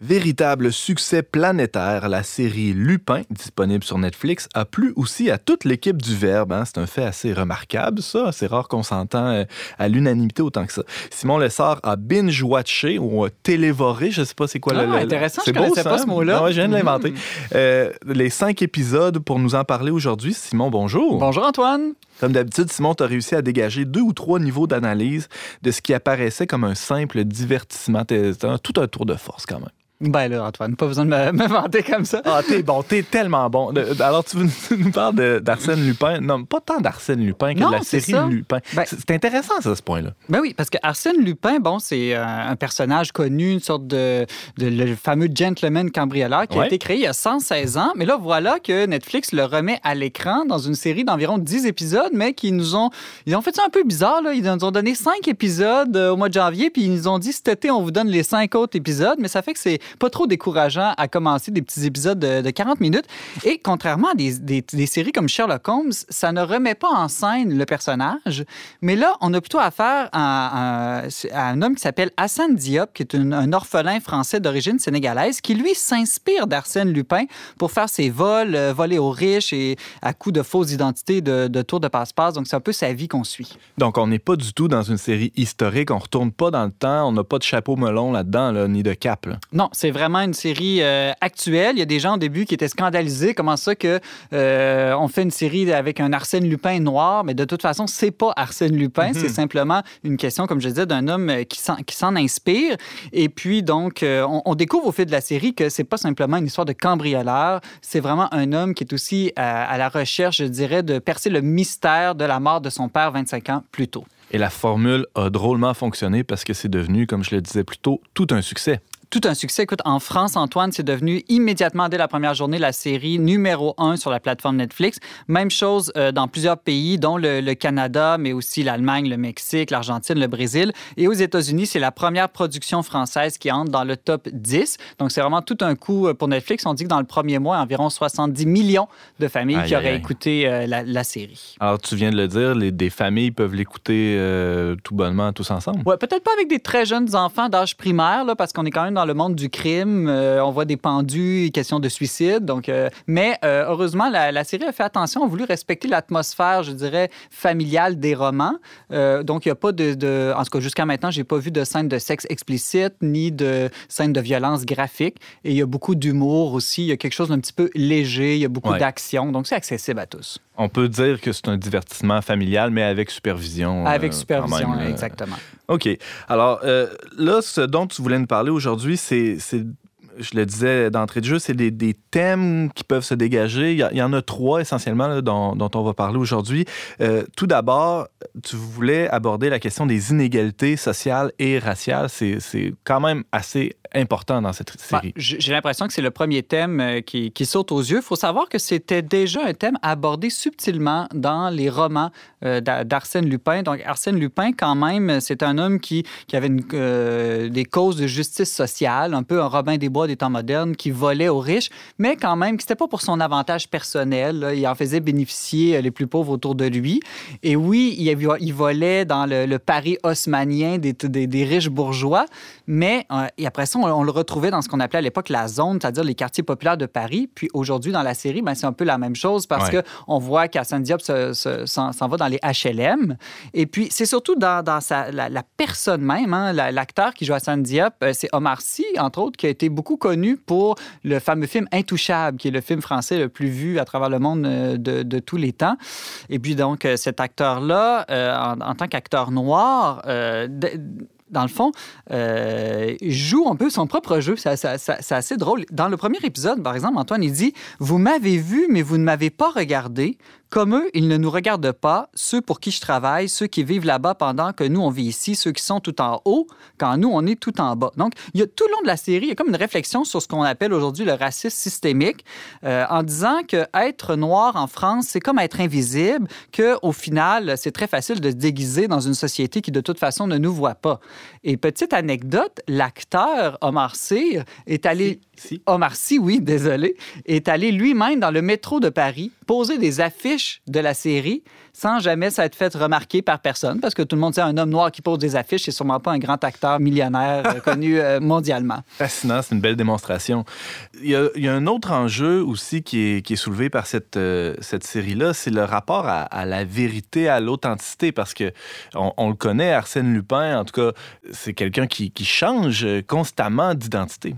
Véritable succès planétaire, la série Lupin, disponible sur Netflix, a plu aussi à toute l'équipe du Verbe. hein. C'est un fait assez remarquable, ça. C'est rare qu'on s'entend euh, à l'unanimité autant que ça. Simon Lessard a binge-watché ou a télévoré, je sais pas c'est quoi Ah, le- intéressant, c'est je connaissais ça, pas ce mot-là. Ah ouais, je viens de Mhm. l'inventer. Euh, les cinq épisodes pour nous en parler aujourd'hui. Simon, bonjour. Bonjour Antoine. Comme d'habitude, Simon, tu as réussi à dégager deux ou trois niveaux d'analyse de ce qui apparaissait comme un simple divertissement. Tout un tour de force quand même. Ben là, Antoine, pas besoin de me, [LAUGHS] me vanter comme ça. Ah, t'es bon, t'es tellement bon. De- Alors, tu [LAUGHS] nous parles d'Arsène Lupin? Non, pas tant d'Arsène Lupin que Non, de la série ça. Lupin. Ben- C'est intéressant, ça, ce point-là. Ben oui, parce que Arsène Lupin, bon, c'est un, un personnage connu, une sorte de, de- le fameux gentleman cambrioleur qui a été créé il y a 116 ans. Mais là, voilà que Netflix le remet à l'écran dans une série d'environ 10 épisodes, mais qui nous ont, ils ont fait ça un peu bizarre. Là. Ils nous ont donné 5 épisodes euh, au mois de janvier, puis ils nous ont dit cet été, on vous donne les 5 autres épisodes, mais ça fait que c'est pas trop décourageant à commencer des petits épisodes de, de 40 minutes. Et contrairement à des, des- des séries comme Sherlock Holmes, ça ne remet pas en scène le personnage, mais là, on a plutôt affaire à, à- à un homme qui s'appelle Hassan Diop, qui est une- un orphelin français d'origine sénégalaise, qui lui s'inspire d'Arsène Lupin pour faire ses vols, euh, voler aux riches et à coups de fausses identités de, de tours de passe-passe. Donc, c'est un peu sa vie qu'on suit. Donc, on n'est pas du tout dans une série historique. On retourne pas dans le temps. On n'a pas de chapeau melon là-dedans, là, ni de cap. là. Non, c'est vraiment une série euh, actuelle. Il y a des gens au début qui étaient scandalisés. Comment ça que euh, on fait une série avec un Arsène Lupin noir, mais de toute façon, c'est pas Arsène Lupin. C'est simplement une question, comme je disais, d'un homme euh, qui s'en, inspire. Et puis donc, euh, on, on découvre au fil de la série que c'est pas simplement une histoire de cambrioleur. C'est vraiment un homme qui est aussi à, à la recherche, je dirais, de percer le mystère de la mort de son père 25 ans plus tôt. Et la formule a drôlement fonctionné parce que c'est devenu, comme je le disais plus tôt, tout un succès. Tout un succès. Écoute, en France, Antoine, c'est devenu immédiatement, dès la première journée, la série numéro un sur la plateforme Netflix. Même chose euh, dans plusieurs pays, dont le, le Canada, mais aussi l'Allemagne, le Mexique, l'Argentine, le Brésil. Et aux États-Unis, c'est la première production française qui entre dans le top 10. Donc, c'est vraiment tout un coup euh, pour Netflix. On dit que dans le premier mois, environ 70 millions de familles Aïe, qui auraient aïe. écouté euh, la, la série. Alors, tu viens de le dire, les, des familles peuvent l'écouter euh, tout bonnement, tous ensemble? Ouais, peut-être pas avec des très jeunes enfants d'âge primaire, là, parce qu'on est quand même dans le monde du crime. Euh, on voit des pendus, question de suicide. Donc, euh, mais euh, heureusement, la, la série a fait attention, a voulu respecter l'atmosphère, je dirais, familiale des romans. Donc, il n'y a pas de, de- En tout cas, jusqu'à maintenant, j'ai pas vu de scène de sexe explicite ni de scène de violence graphique. Et il y a beaucoup d'humour aussi. Il y a quelque chose d'un petit peu léger. Il y a beaucoup Ouais. d'action. Donc, c'est accessible à tous. On peut dire que c'est un divertissement familial, mais avec supervision. Avec euh, supervision, même, exactement. OK. Alors, euh, là, ce dont tu voulais nous parler aujourd'hui, c'est je le disais d'entrée de jeu, c'est des, des thèmes qui peuvent se dégager. Il y, en a trois essentiellement là, dont, dont on va parler aujourd'hui. Euh, tout d'abord, tu voulais aborder la question des inégalités sociales et raciales. C'est c'est quand même assez important dans cette Ouais, série. J'ai j'ai l'impression que c'est le premier thème euh, qui, qui saute aux yeux. Il faut savoir que c'était déjà un thème abordé subtilement dans les romans euh, d'A- d'Arsène Lupin. Donc, Arsène Lupin, quand même, c'est un homme qui, qui avait une, euh, des causes de justice sociale, un peu un Robin des Bois des temps modernes, qui volait aux riches, mais quand même, que c'était pas pour son avantage personnel. là. Il en faisait bénéficier euh, les plus pauvres autour de lui. Et oui, il, volait dans le, le Paris haussmanien des, des- des riches bourgeois, mais euh, et après ça, on, on le retrouvait dans ce qu'on appelait à l'époque la zone, c'est-à-dire les quartiers populaires de Paris. Puis aujourd'hui, dans la série, ben, c'est un peu la même chose parce Ouais. que on voit qu'Assane Diop se- se- s'en va dans les HLM. Et puis, c'est surtout dans, dans sa, la, la personne même, hein, la- l'acteur qui joue Hassan Diop, euh, c'est Omar Sy, entre autres, qui a été beaucoup connu pour le fameux film Intouchable, qui est le film français le plus vu à travers le monde euh, de, tous les temps. Et puis, donc, euh, cet acteur-là, euh, en, tant qu'acteur noir, dans le fond, joue un peu son propre jeu. C'est assez drôle. Dans le premier épisode, par exemple, Antoine, il dit Vous m'avez vu, mais vous ne m'avez pas regardé. Comme eux, ils ne nous regardent pas, ceux pour qui je travaille, ceux qui vivent là-bas pendant que nous, on vit ici, ceux qui sont tout en haut, quand nous, on est tout en bas. Donc, il y a tout le long de la série, il y a comme une réflexion sur ce qu'on appelle aujourd'hui le racisme systémique, euh, en disant que être noir en France, c'est comme être invisible, qu'au final, c'est très facile de se déguiser dans une société qui, de toute façon, ne nous voit pas. Et petite anecdote, l'acteur Omar Sy est allé... Si. Omar Sy, oui, désolé, est allé lui-même dans le métro de Paris poser des affiches de la série sans jamais s'être fait remarquer par personne, parce que tout le monde sait un homme noir qui pose des affiches, c'est sûrement pas un grand acteur millionnaire euh, connu euh, [LAUGHS] mondialement. Fascinant, c'est une belle démonstration. Il y a, il y a un autre enjeu aussi qui est, qui est soulevé par cette, euh, cette série-là, c'est le rapport à, à la vérité, à l'authenticité, parce que on, on le connaît, Arsène Lupin, en tout cas, c'est quelqu'un qui, qui change constamment d'identité.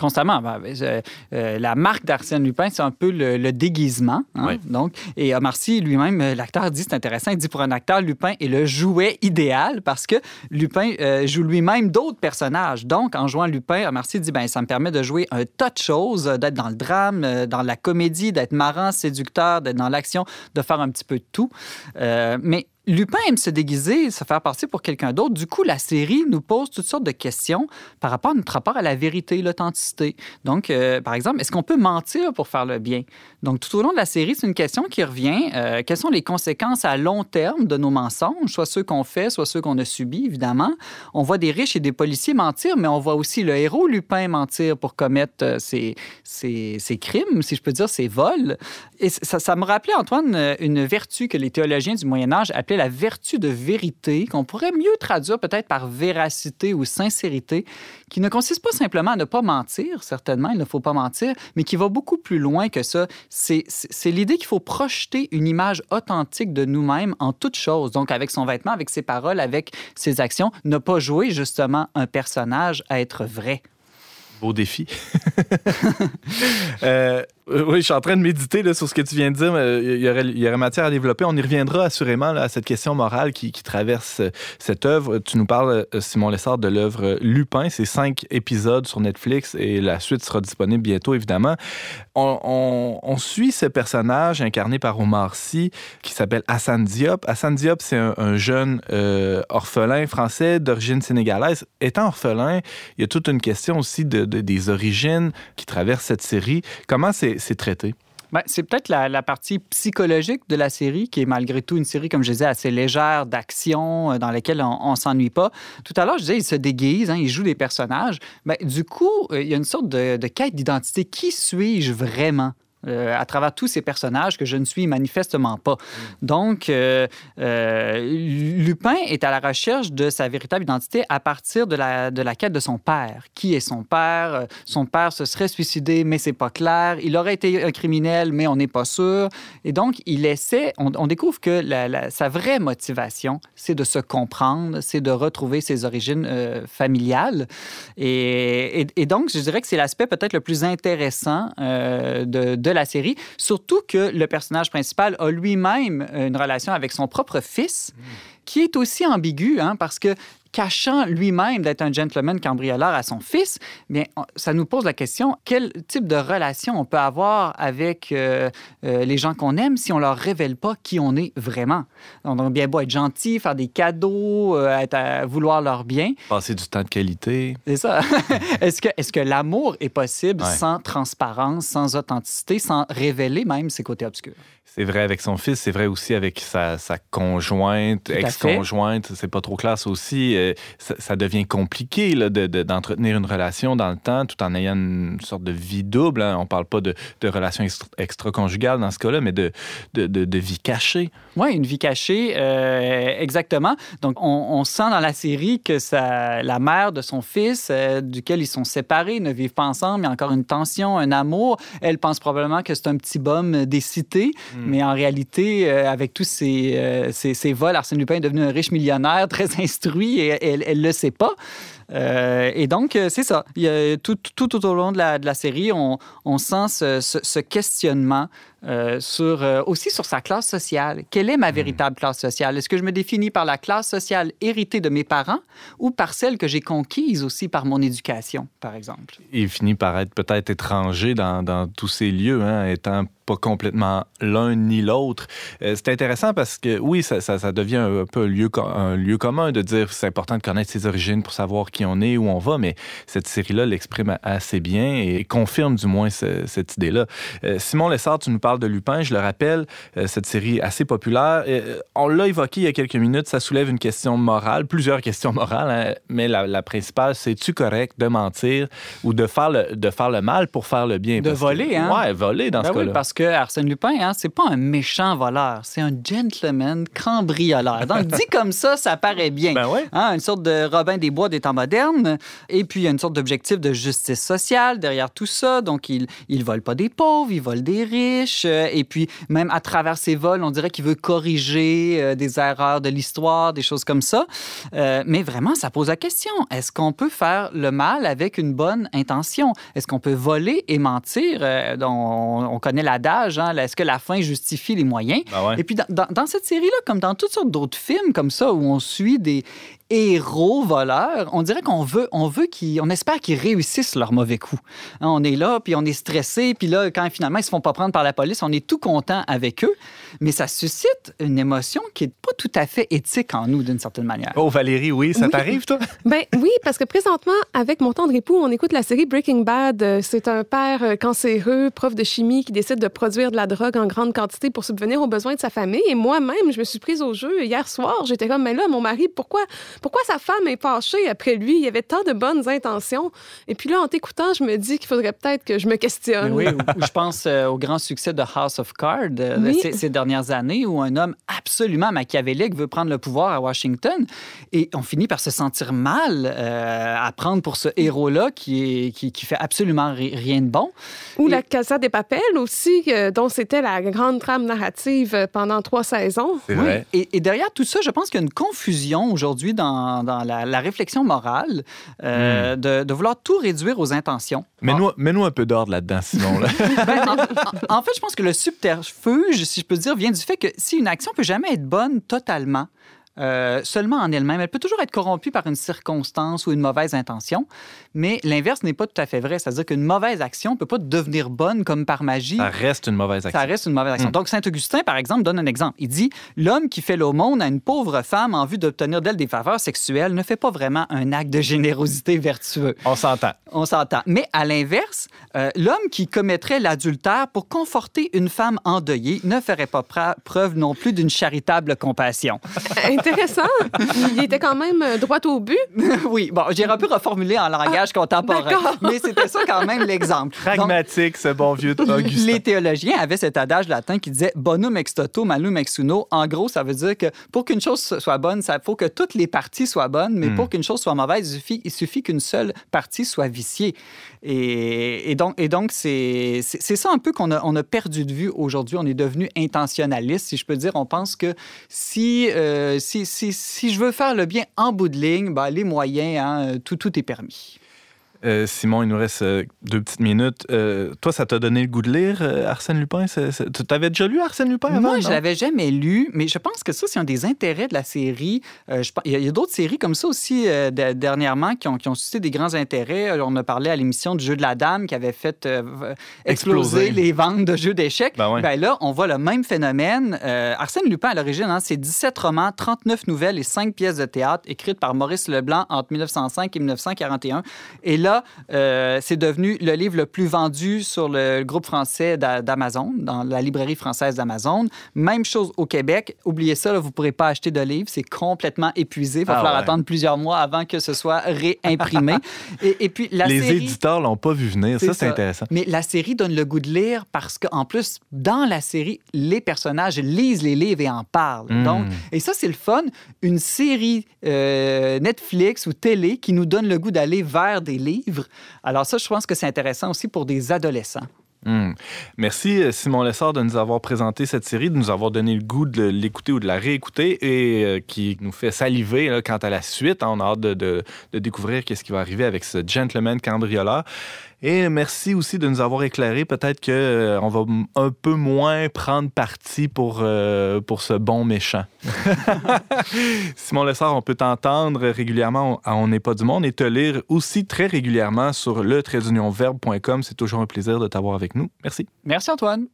Constamment. Ben, euh, euh, la marque d'Arsène Lupin, c'est un peu le, le déguisement. hein. Oui. Donc, et Omar Sy lui-même, euh, l'acteur dit, c'est intéressant, il dit pour un acteur, Lupin est le jouet idéal parce que Lupin euh, joue lui-même d'autres personnages. Donc, en jouant Lupin, Omar Sy dit, ben, ça me permet de jouer un tas de choses, d'être dans le drame, dans la comédie, d'être marrant, séducteur, d'être dans l'action, de faire un petit peu de tout. Euh, mais Lupin aime se déguiser, se faire passer pour quelqu'un d'autre. Du coup, la série nous pose toutes sortes de questions par rapport à notre rapport à la vérité, l'authenticité. Donc, euh, par exemple, est-ce qu'on peut mentir pour faire le bien? Donc, tout au long de la série, c'est une question qui revient. Euh, quelles sont les conséquences à long terme de nos mensonges, soit ceux qu'on fait, soit ceux qu'on a subis, évidemment? On voit des riches et des policiers mentir, mais on voit aussi le héros Lupin mentir pour commettre euh, ses, crimes, si je peux dire, ses vols. Et ça, ça me rappelait, Antoine, euh, une vertu que les théologiens du Moyen Âge appelaient la vertu de vérité, qu'on pourrait mieux traduire peut-être par véracité ou sincérité, qui ne consiste pas simplement à ne pas mentir, certainement, il ne faut pas mentir, mais qui va beaucoup plus loin que ça. C'est l'idée qu'il faut projeter une image authentique de nous-mêmes en toute chose, donc avec son vêtement, avec ses paroles, avec ses actions, ne pas jouer justement un personnage à être vrai. Beau défi. [LAUGHS] Euh, oui, je suis en train de méditer sur ce que tu viens de dire. mais Il y, aurait, il y aurait matière à développer. On y reviendra assurément à cette question morale qui, traverse euh, cette œuvre. Tu nous parles, euh, Simon Lessard, de l'œuvre euh, Lupin. C'est cinq épisodes sur Netflix et la suite sera disponible bientôt, évidemment. On, suit ce personnage incarné par Omar Sy qui s'appelle Hassan Diop. Hassan Diop, c'est un, un jeune euh, orphelin français d'origine sénégalaise. Étant orphelin, il y a toute une question aussi de, de- des origines qui traverse cette série. Comment c'est c'est traité? Ben, c'est peut-être la, partie psychologique de la série, qui est malgré tout une série, comme je disais, assez légère, d'action, euh, dans laquelle on, ne s'ennuie pas. Tout à l'heure, je disais, il se déguise, hein, il joue des personnages. Ben, du coup, euh, il y a une sorte de, de quête d'identité. Qui suis-je vraiment? Euh, à travers tous ces personnages que je ne suis manifestement pas. Donc, euh, euh, Lupin est à la recherche de sa véritable identité à partir de la, de la quête de son père. Qui est son père? Son père se serait suicidé, mais c'est pas clair. Il aurait été un criminel, mais on n'est pas sûr. Et donc, il essaie, on, on découvre que la- la- sa vraie motivation, c'est de se comprendre, c'est de retrouver ses origines familiales. Et, et- et donc, je dirais que c'est l'aspect peut-être le plus intéressant euh, de, de la série, surtout que le personnage principal a lui-même une relation avec son propre fils, qui est aussi ambigu, hein, parce que cachant lui-même d'être un gentleman cambrioleur à son fils, bien, ça nous pose la question quel type de relation on peut avoir avec euh, euh, les gens qu'on aime si on leur révèle pas qui on est vraiment? Donc, on a bien beau être gentil, faire des cadeaux, euh, être à vouloir leur bien. Passer du temps de qualité. C'est ça. [LAUGHS] est-ce que, est que l'amour est possible Ouais. sans transparence, sans authenticité, sans révéler même ses côtés obscurs? C'est vrai avec son fils, c'est vrai aussi avec sa, sa conjointe, ex-conjointe, c'est pas trop classe aussi. Euh, ça, ça devient compliqué là, de- de- d'entretenir une relation dans le temps tout en ayant une sorte de vie double. hein. On parle pas de, de relation extra- extra-conjugale dans ce cas-là, mais de, vie cachée. Oui, une vie cachée, euh, exactement. Donc, on, on sent dans la série que ça, la mère de son fils, euh, duquel ils sont séparés, ne vivent pas ensemble, il y a encore une tension, un amour. Elle pense probablement que c'est un petit bum des cités, mais en réalité, avec tous ces, ces, ces vols, Arsène Lupin est devenu un riche millionnaire [LAUGHS] très instruit et elle ne le sait pas. Euh, et donc, euh, c'est ça. Il y a tout, tout, tout au long de la, série, on, sent ce questionnement euh, sur, euh, aussi sur sa classe sociale. Quelle est ma véritable classe sociale? Est-ce que je me définis par la classe sociale héritée de mes parents ou par celle que j'ai conquise aussi par mon éducation, par exemple? Il finit par être peut-être étranger dans, dans tous ces lieux, hein, étant pas complètement l'un ni l'autre. Euh, c'est intéressant parce que oui, ça, ça- ça devient un, peu un lieu, un lieu commun de dire c'est important de connaître ses origines pour savoir qui on est, où on va, mais cette série-là l'exprime assez bien et confirme du moins ce- cette idée-là. Euh, Simon Lessard, tu nous parles de Lupin, je le rappelle, euh, cette série assez populaire. Euh, on l'a évoqué il y a quelques minutes, ça soulève une question morale, plusieurs [LAUGHS] questions morales, hein, mais la, la principale, c'est tu correct de mentir ou de faire le, de faire le mal pour faire le bien? De que- voler, hein? Ouais, voler dans Ben ce oui, cas-là. parce que Arsène Lupin, hein, c'est pas un méchant voleur, c'est un gentleman cambrioleur. Donc, dit [LAUGHS] comme ça, ça paraît bien. Ben ouais. Hein, une sorte de Robin des Bois des temps modernes. Et puis, il y a une sorte d'objectif de justice sociale derrière tout ça. Donc, il ne vole pas des pauvres, il vole des riches. Euh, Et puis, même à travers ses vols, on dirait qu'il veut corriger euh, des erreurs de l'histoire, des choses comme ça. Euh, mais vraiment, ça pose la question. Est-ce qu'on peut faire le mal avec une bonne intention? Est-ce qu'on peut voler et mentir? Euh, on, on connaît l'adage, hein, est-ce que la fin justifie les moyens? Ben ouais. Et puis, dans, dans- dans cette série-là, comme dans toutes sortes d'autres films comme ça, où on suit des héros voleurs, on dirait qu'on veut, on veut qu'ils, on espère qu'ils réussissent leur mauvais coup. Hein, on est là, puis on est stressé, puis là, quand finalement ils se font pas prendre par la police, on est tout content avec eux, mais ça suscite une émotion qui est pas tout à fait éthique en nous, d'une certaine manière. Oh, Valérie, oui, ça Oui. t'arrive, toi? [LAUGHS] Ben oui, parce que présentement, avec mon tendre époux, on écoute la série Breaking Bad. Euh, C'est un père euh, cancéreux, prof de chimie, qui décide de produire de la drogue en grande quantité pour subvenir aux besoins de sa famille. Et moi-même, je me suis prise au jeu hier soir. J'étais comme, mais là, mon mari, pourquoi, pourquoi sa femme est fâchée après lui? Il y avait tant de bonnes intentions. Et puis là, en t'écoutant, je me dis qu'il faudrait peut-être que je me Mais questionne. oui, ou- ou je pense euh, au grand succès de House of Cards euh, Oui. ces, ces dernières années où un homme absolument machiavélique veut prendre le pouvoir à Washington et on finit par se sentir mal euh, à prendre pour ce héros-là qui, est, qui, qui fait absolument ri- rien de bon. Ou Et- la Casa des Papels aussi, euh, dont c'était la grande trame narrative pendant trois saisons. C'est Oui. vrai. Et, et derrière tout ça, je pense qu'il y a une confusion aujourd'hui dans, dans la, la réflexion morale euh, de, de vouloir tout réduire aux intentions. Mets-nous mets-nous un peu d'ordre là-dedans, Simon. Là. [LAUGHS] Ben, en, en- en fait, je pense que le subterfuge, si je peux dire, vient du fait que si une action peut jamais être bonne totalement, euh, seulement en elle-même, elle peut toujours être corrompue par une circonstance ou une mauvaise intention, mais l'inverse n'est pas tout à fait vrai. C'est-à-dire qu'une mauvaise action ne peut pas devenir bonne comme par magie. ça reste une mauvaise action. Ça reste une mauvaise action. Mm. Donc, Saint-Augustin, par exemple, donne un exemple. Il dit L'homme qui fait l'aumône à une pauvre femme en vue d'obtenir d'elle des faveurs sexuelles ne fait pas vraiment un acte de générosité vertueux. On s'entend. On s'entend. Mais à l'inverse, euh, l'homme qui commettrait l'adultère pour conforter une femme endeuillée ne ferait pas preuve non plus d'une charitable compassion. [LAUGHS] Intéressant. Il était quand même droit au but. [LAUGHS] oui, bon, j'ai un peu reformulé en [LAUGHS] langage contemporain, d'accord. mais c'était ça quand même l'exemple. Donc, Pragmatique, ce bon vieux [LAUGHS] Augustin. Les théologiens avaient cet adage latin qui disait bonum ex toto, malum ex uno. En gros, ça veut dire que pour qu'une chose soit bonne, il faut que toutes les parties soient bonnes, mais Hmm. pour qu'une chose soit mauvaise, il suffit, qu'une seule partie soit viciée. Et, et donc, et donc c'est ça un peu qu'on a, on a perdu de vue aujourd'hui. On est devenu intentionnaliste, si je peux dire. On pense que si, euh, si, si, si je veux faire le bien en bout de ligne, ben, les moyens, hein, tout, tout est permis. Euh, Simon, il nous reste euh, deux petites minutes. Euh, toi, ça t'a donné le goût de lire Arsène Lupin? Tu t'avais déjà lu Arsène Lupin avant? Moi, je l'avais jamais lu, mais je pense que ça, c'est un des intérêts de la série. Euh, je il y a, d'autres séries comme ça aussi de- dernièrement qui ont, qui ont suscité des grands intérêts. On a parlé à l'émission du jeu de la dame qui avait fait exploser, Exploser. les ventes de jeux d'échecs. Ben ouais. Ben là, on voit le même phénomène. Arsène Lupin, à l'origine, hein, c'est 17 romans, 39 nouvelles et 5 pièces de théâtre écrites par Maurice Leblanc entre 1905 et 1941. Et là, euh, c'est devenu le livre le plus vendu sur le groupe français d'A- d'Amazon, dans la librairie française d'Amazon. Même chose au Québec. Oubliez ça, là, vous ne pourrez pas acheter de livre. C'est complètement épuisé. Il va Ah falloir ouais. attendre plusieurs mois avant que ce soit réimprimé. [LAUGHS] et, et puis, la Les série... éditeurs l'ont pas vu venir. Ça, C'est intéressant. Mais la série donne le goût de lire parce qu'en plus, dans la série, les personnages lisent les livres et en parlent. Mm. Donc, et ça, c'est le fun. Une série euh, Netflix ou télé qui nous donne le goût d'aller vers des livres. Alors ça, je pense que c'est intéressant aussi pour des adolescents. Hmm. Merci, euh, Simon Lessard, de nous avoir présenté cette série, de nous avoir donné le goût de l'écouter ou de la réécouter et euh, qui nous fait saliver quant à la suite. On a hâte de, de- de découvrir qu'est-ce qui va arriver avec ce gentleman cambrioleur. Et merci aussi de nous avoir éclairé. Peut-être qu'on va m- un peu moins prendre parti pour, euh, pour ce bon méchant. [LAUGHS] Simon Lessard, on peut t'entendre régulièrement à On n'est pas du monde et te lire aussi très régulièrement sur le. C'est toujours un plaisir de t'avoir avec nous. Merci. Merci Antoine.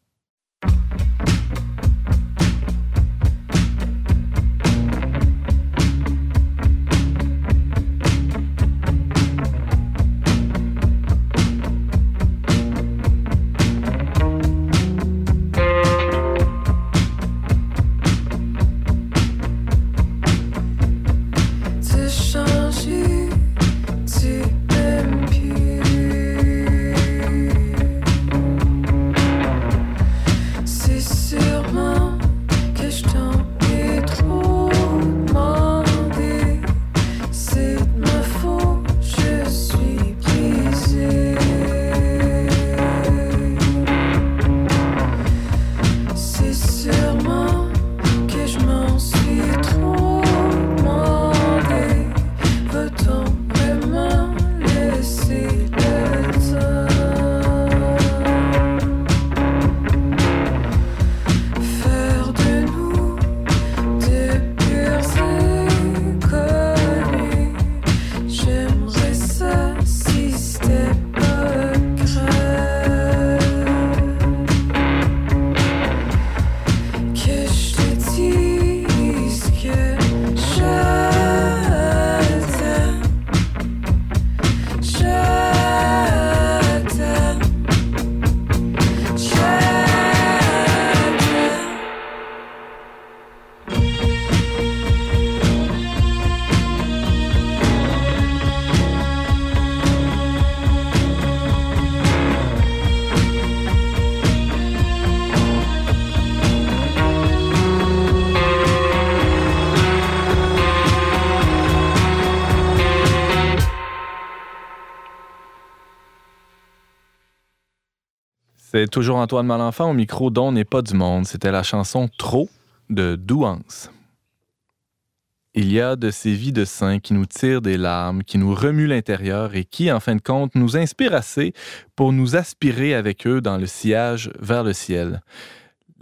C'est toujours Antoine Malenfant au micro dont n'est pas du monde. C'était la chanson Trop de Douance. Il y a de ces vies de saints qui nous tirent des larmes, qui nous remuent l'intérieur et qui, en fin de compte, nous inspirent assez pour nous aspirer avec eux dans le sillage vers le ciel.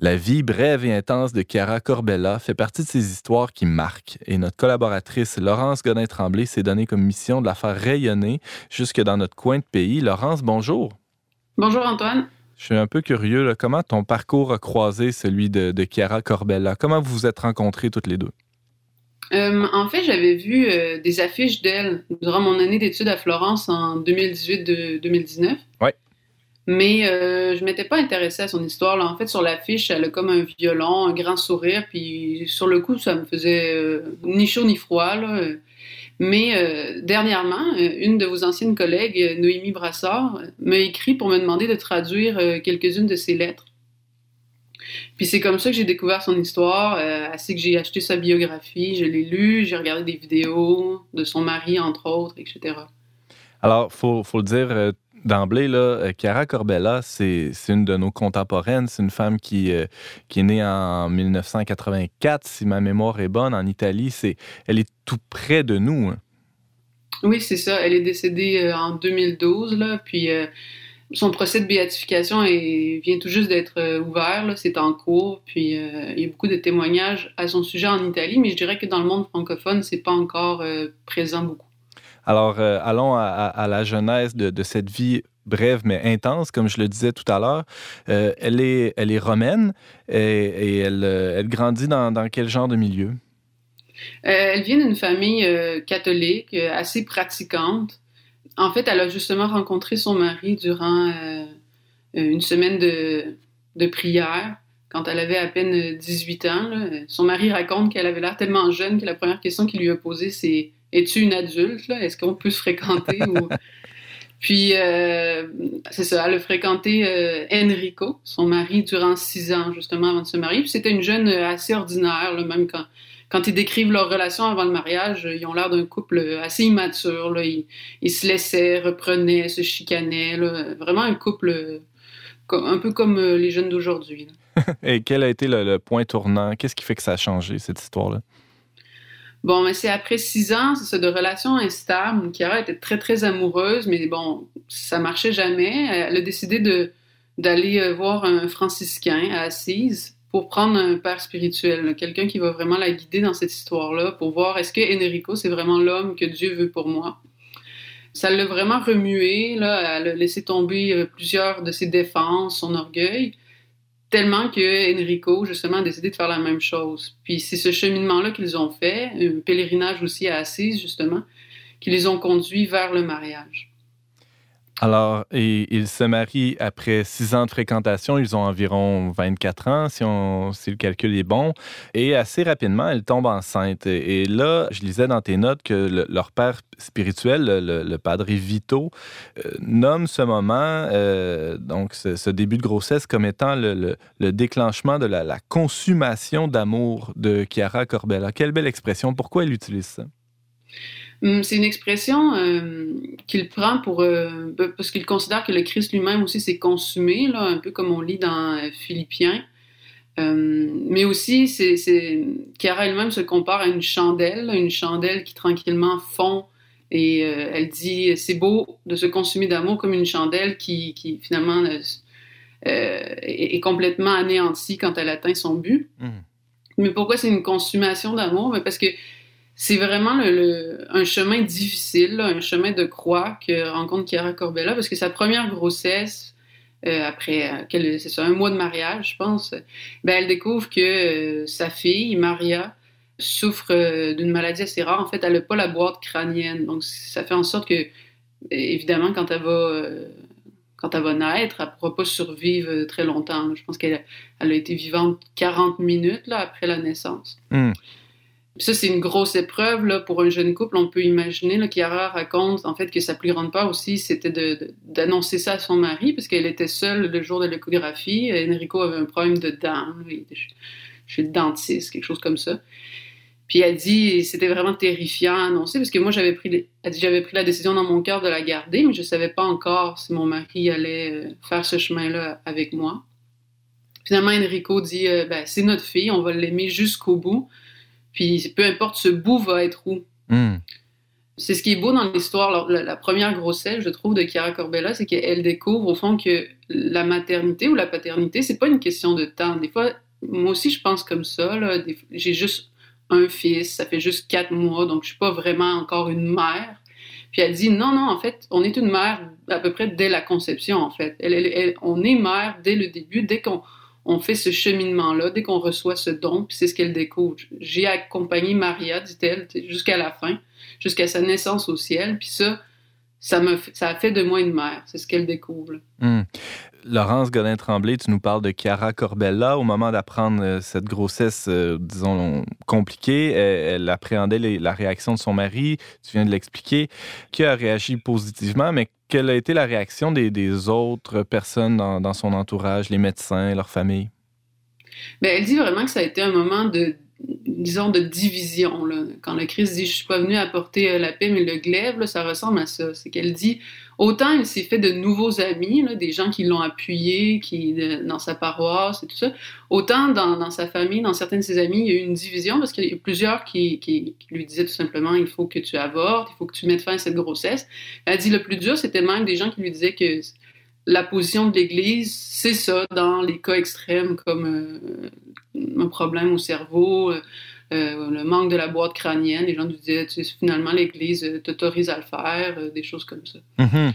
La vie brève et intense de Chiara Corbella fait partie de ces histoires qui marquent et notre collaboratrice Laurence Godin-Tremblay s'est donnée comme mission de la faire rayonner jusque dans notre coin de pays. Laurence, bonjour. Bonjour Antoine. Je suis un peu curieux, là, comment ton parcours a croisé celui de, de Chiara Corbella? Comment vous vous êtes rencontrés toutes les deux? Euh, en fait, j'avais vu euh, des affiches d'elle durant mon année d'études à Florence en 2018-2019. Ouais. Mais euh, je m'étais pas intéressée à son histoire. Là. En fait, sur l'affiche, elle a comme un violon, un grand sourire, puis sur le coup, ça me faisait ni chaud ni froid. Là. Mais euh, dernièrement, euh, une de vos anciennes collègues, euh, Noémie Brassard, m'a écrit pour me demander de traduire quelques-unes de ses lettres. Puis c'est comme ça que j'ai découvert son histoire. Euh, ainsi que j'ai acheté sa biographie, je l'ai lu, j'ai regardé des vidéos de son mari, entre autres, etc. Alors, faut, faut le dire d'emblée, là, euh, Chiara Corbella, c'est une de nos contemporaines. C'est une femme qui, euh, est née en 1984, si ma mémoire est bonne, en Italie. C'est, elle est tout près de nous. hein. Oui, c'est ça. Elle est décédée euh, en 2012, là, puis son procès de béatification vient tout juste d'être ouvert, c'est en cours, puis il y a beaucoup de témoignages à son sujet en Italie, mais je dirais que dans le monde francophone, c'est pas encore présent beaucoup. Alors, euh, allons à, la genèse de, cette vie brève mais intense, comme je le disais tout à l'heure. Euh, elle, est, romaine et, euh, elle grandit dans, quel genre de milieu? Elle vient d'une famille catholique, assez pratiquante. En fait, elle a justement rencontré son mari durant une semaine de, prière, quand elle avait à peine 18 ans. Son mari raconte qu'elle avait l'air tellement jeune que la première question qu'il lui a posée, c'est « Es-tu une adulte? là? Est-ce qu'on peut se fréquenter? » ou... [LAUGHS] Puis, euh, c'est ça, elle a fréquenté euh, Enrico, son mari, durant six ans, justement, avant de se marier. Puis c'était une jeune euh, assez ordinaire, là, même quand, quand ils décrivent leur relation avant le mariage, ils ont l'air d'un couple assez immature. Là. Ils, ils se laissaient, reprenaient, se chicanaient. là. Vraiment un couple co- un peu comme les jeunes d'aujourd'hui. [LAUGHS] Et quel a été le, le point tournant? Qu'est-ce qui fait que ça a changé, cette histoire-là? Bon, mais c'est après six ans, c'est de relations instables. Chiara était très, très amoureuse, mais bon, ça marchait jamais. Elle a décidé de d'aller euh, voir un franciscain à Assise pour prendre un père spirituel, quelqu'un qui va vraiment la guider dans cette histoire-là, pour voir est-ce que Enrico, c'est vraiment l'homme que Dieu veut pour moi. Ça l'a vraiment remué, là, elle a laissé tomber euh, plusieurs de ses défenses, son orgueil, tellement que Enrico, justement, a décidé de faire la même chose. Puis c'est ce cheminement-là qu'ils ont fait, un pèlerinage aussi à Assise, justement, qui les ont conduits vers le mariage. Alors, ils se marient après six ans de fréquentation. Ils ont environ 24 ans, si, on, le calcul est bon. Et assez rapidement, elle tombe enceinte. Et, et là, je lisais dans tes notes que le- leur père spirituel, le, padre Vito, euh, nomme ce moment, euh, donc ce, début de grossesse, comme étant le déclenchement de la, la consommation d'amour de Chiara Corbella. Quelle belle expression. Pourquoi elle utilise ça? Hum, C'est une expression euh, qu'il prend pour euh, parce qu'il considère que le Christ lui-même aussi s'est consumé, là, un peu comme on lit dans euh, Philippiens. Euh, mais aussi, c'est, Chiara elle-même se compare à une chandelle, une chandelle qui tranquillement fond. Et elle dit, c'est beau de se consumer d'amour comme une chandelle qui, qui finalement est, complètement anéantie quand elle atteint son but. Mm. Mais pourquoi c'est une consommation d'amour? Mais parce que c'est vraiment un chemin difficile, un chemin de croix que rencontre Chiara Corbella, parce que sa première grossesse, euh, après euh, un mois de mariage, je pense, ben, elle découvre que euh, sa fille, Maria, souffre euh, d'une maladie assez rare. En fait, elle n'a pas la boîte crânienne. Donc, ça fait en sorte que, évidemment, quand elle va, naître, elle ne pourra pas survivre très longtemps. Je pense qu'elle a, été vivante 40 minutes après la naissance. Hmm. Ça, c'est une grosse épreuve là, pour un jeune couple. On peut imaginer là, Chiara raconte en fait que sa plus grande peur aussi, c'était d'annoncer ça à son mari, parce qu'elle était seule le jour de l'échographie. Enrico avait un problème de dents. Il était dentiste, quelque chose comme ça. Puis elle dit, c'était vraiment terrifiant à annoncer, parce que moi, j'avais pris, j'avais pris la décision dans mon cœur de la garder, mais je savais pas encore si mon mari allait euh, faire ce chemin-là avec moi. Finalement, Enrico dit, euh, ben, c'est notre fille, on va l'aimer jusqu'au bout. Puis peu importe ce bout va être où. Hmm. C'est ce qui est beau dans l'histoire, la, première grossesse, je trouve, de Chiara Corbella, c'est qu'elle découvre au fond que la maternité ou la paternité, c'est pas une question de temps. Des fois, moi aussi, je pense comme ça. J'ai juste un fils, ça fait juste quatre mois, donc je suis pas vraiment encore une mère. Puis elle dit non, non, en fait, on est une mère à peu près dès la conception, en fait. Elle- elle- elle- on est mère dès le début, dès qu'on on fait ce cheminement-là, dès qu'on reçoit ce don, puis c'est ce qu'elle découvre. J'ai accompagné Maria, dit-elle, jusqu'à la fin, jusqu'à sa naissance au ciel, puis ça, ça, ça a fait de moi une mère. C'est ce qu'elle découvre. Hmm. Laurence Godin-Tremblay, tu nous parles de Chiara Corbella. Au moment d'apprendre euh, cette grossesse, euh, disons, compliquée, elle, appréhendait la réaction de son mari. Tu viens de l'expliquer, qui a réagi positivement, mais quelle a été la réaction des, autres personnes dans, son entourage, les médecins, leur famille? Ben, elle dit vraiment que ça a été un moment de disons, de division. Quand le Christ dit « Je suis pas venu apporter euh, la paix, mais le glaive là, », ça ressemble à ça. C'est qu'elle dit, autant il s'est fait de nouveaux amis, des gens qui l'ont appuyé qui, dans sa paroisse et tout ça, autant dans, sa famille, dans certains de ses amis, il y a eu une division parce qu'il y a plusieurs qui, lui disaient tout simplement « Il faut que tu avortes, il faut que tu mettes fin à cette grossesse ». Elle dit le plus dur, c'était même des gens qui lui disaient que la position de l'Église, c'est ça, dans les cas extrêmes comme euh, un problème au cerveau, euh, euh, le manque de la boîte crânienne. Les gens lui disaient, tu sais, finalement, l'Église euh, t'autorise à le faire, euh, des choses comme ça. Mhm.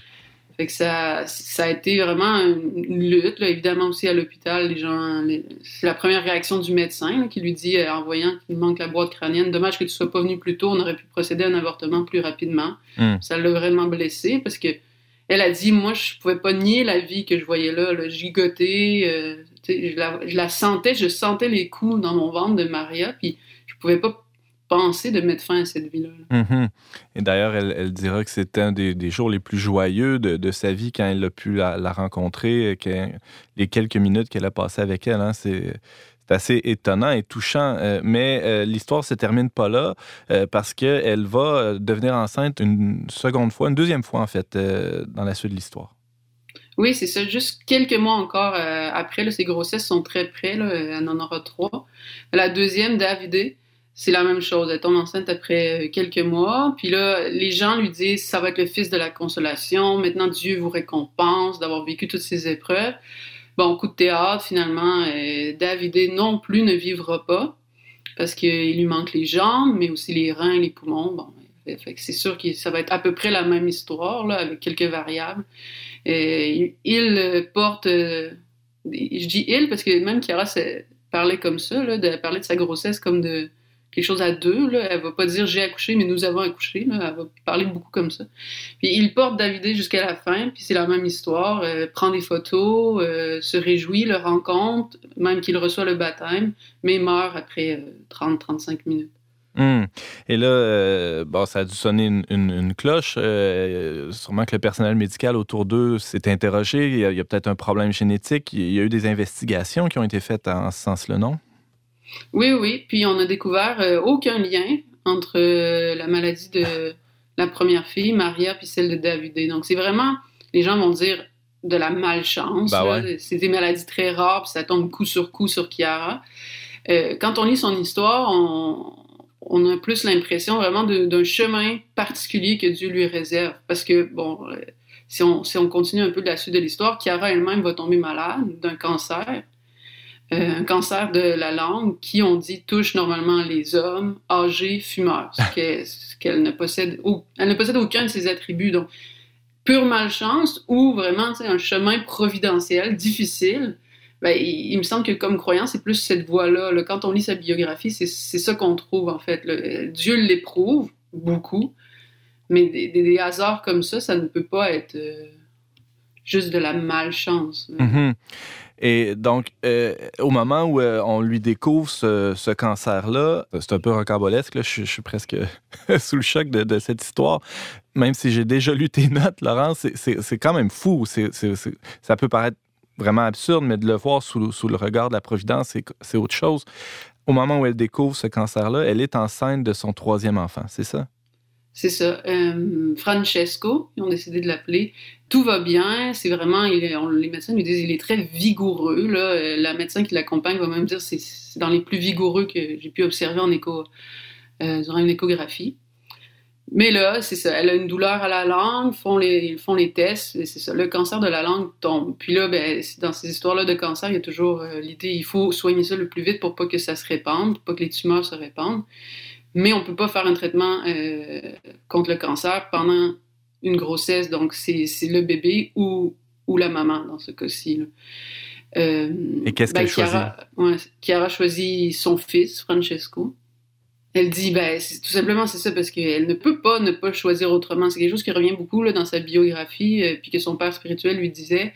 Fait que ça, ça a été vraiment une lutte. Là. Évidemment aussi à l'hôpital, les gens, c'est la première réaction du médecin là, qui lui dit euh, en voyant qu'il manque la boîte crânienne, dommage que tu sois pas venu plus tôt, on aurait pu procéder à un avortement plus rapidement. Mm. Ça l'a vraiment blessé parce que elle a dit, moi je pouvais pas nier la vie que je voyais là, là gigoter. euh, je, la, je la sentais, je sentais les coups dans mon ventre de Maria, puis pouvais pas penser de mettre fin à cette vie-là. là. Mhm. Et d'ailleurs, elle, elle dira que c'était un des, des jours les plus joyeux de, de sa vie quand elle a pu la, la rencontrer, les quelques minutes qu'elle a passées avec elle. hein, c'est assez étonnant et touchant. euh, mais euh, l'histoire se termine pas là euh, parce qu'elle va euh, devenir enceinte une seconde fois, une deuxième fois en fait, dans la suite de l'histoire. Oui, c'est ça. Juste quelques mois encore après, là, ses grossesses sont très près. Là, elle en aura trois. La deuxième, Davidé, c'est la même chose. Elle tombe enceinte après euh, quelques mois. Puis là, les gens lui disent ça va être le fils de la consolation. Maintenant, Dieu vous récompense d'avoir vécu toutes ces épreuves. Bon, coup de théâtre, finalement, euh, Davidé non plus ne vivra pas parce qu'il lui manque les jambes, mais aussi les reins et les poumons. Bon, c'est sûr que ça va être à peu près la même histoire, là, avec quelques variables. Et il euh, porte. euh, je dis il parce que même Chiara parlait comme ça, là, de parler de sa grossesse comme de quelque chose à deux. Là. Elle va pas dire j'ai accouché, mais nous avons accouché. Elle va parler beaucoup comme ça. Puis il porte Davidé jusqu'à la fin, puis c'est la même histoire. euh, prend des photos, euh, se réjouit, le rencontre, même qu'il reçoit le baptême, mais meurt après 30-35 minutes. Hum. Et là, euh, bon, ça a dû sonner une, cloche. Euh, sûrement que le personnel médical autour d'eux s'est interrogé. Il y a, a peut-être un problème génétique. Il y a eu des investigations qui ont été faites en ce sens-là, non? Oui, oui. Puis on a découvert euh, aucun lien entre euh, la maladie de la première fille, Maria, puis celle de Davidé. Donc c'est vraiment, les gens vont dire, de la malchance. Ben ouais. C'est des maladies très rares, puis ça tombe coup sur coup sur Chiara. Euh, quand on lit son histoire, on, on a plus l'impression vraiment d'un chemin particulier que Dieu lui réserve. Parce que, bon, si on, si on continue un peu de la suite de l'histoire, Chiara elle-même va tomber malade d'un cancer. Euh, un cancer de la langue qui, on dit, touche normalement les hommes âgés fumeurs, ce [LAUGHS] qu'elle ne possède, au- elle ne possède aucun de ces attributs. Donc, pure malchance ou vraiment un chemin providentiel, difficile. Ben, il, il me semble que comme croyant, c'est plus cette voie-là. là. Quand on lit sa biographie, c'est ça qu'on trouve en fait. là. Dieu l'éprouve beaucoup, mais des, des- des hasards comme ça, ça ne peut pas être euh, juste de la malchance. Et donc, euh, au moment où euh, on lui découvre ce, ce cancer-là, c'est un peu rocambolesque, là, je, suis- presque [LAUGHS] sous le choc de, cette histoire. Même si j'ai déjà lu tes notes, Laurent, c'est- quand même fou. Ça peut paraître vraiment absurde, mais de le voir sous, le regard de la Providence, c'est autre chose. Au moment où elle découvre ce cancer-là, elle est enceinte de son troisième enfant, c'est ça? C'est ça. Euh, Francesco, ils ont décidé de l'appeler. Tout va bien. C'est vraiment, les médecins lui disent, il est très vigoureux. Euh, La médecin qui l'accompagne va même dire, c'est c'est dans les plus vigoureux que j'ai pu observer en écho, euh, durant une échographie. Mais là, c'est ça. Elle a une douleur à la langue, font les, ils font les tests, c'est ça. Le cancer de la langue tombe. Puis là, ben, dans ces histoires-là de cancer, il y a toujours l'idée, il faut soigner ça le plus vite pour pas que ça se répande, pas que les tumeurs se répandent. Mais on peut pas faire un traitement euh, contre le cancer pendant une grossesse. Donc, c'est le bébé ou, ou la maman dans ce cas-ci. Euh, Et qu'est-ce qu'elle Chiara- ouais, Chiara choisit son fils, Francesco. Elle dit, ben, tout simplement, c'est ça, parce qu'elle ne peut pas ne pas choisir autrement. C'est quelque chose qui revient beaucoup là, dans sa biographie, euh, puis que son père spirituel lui disait.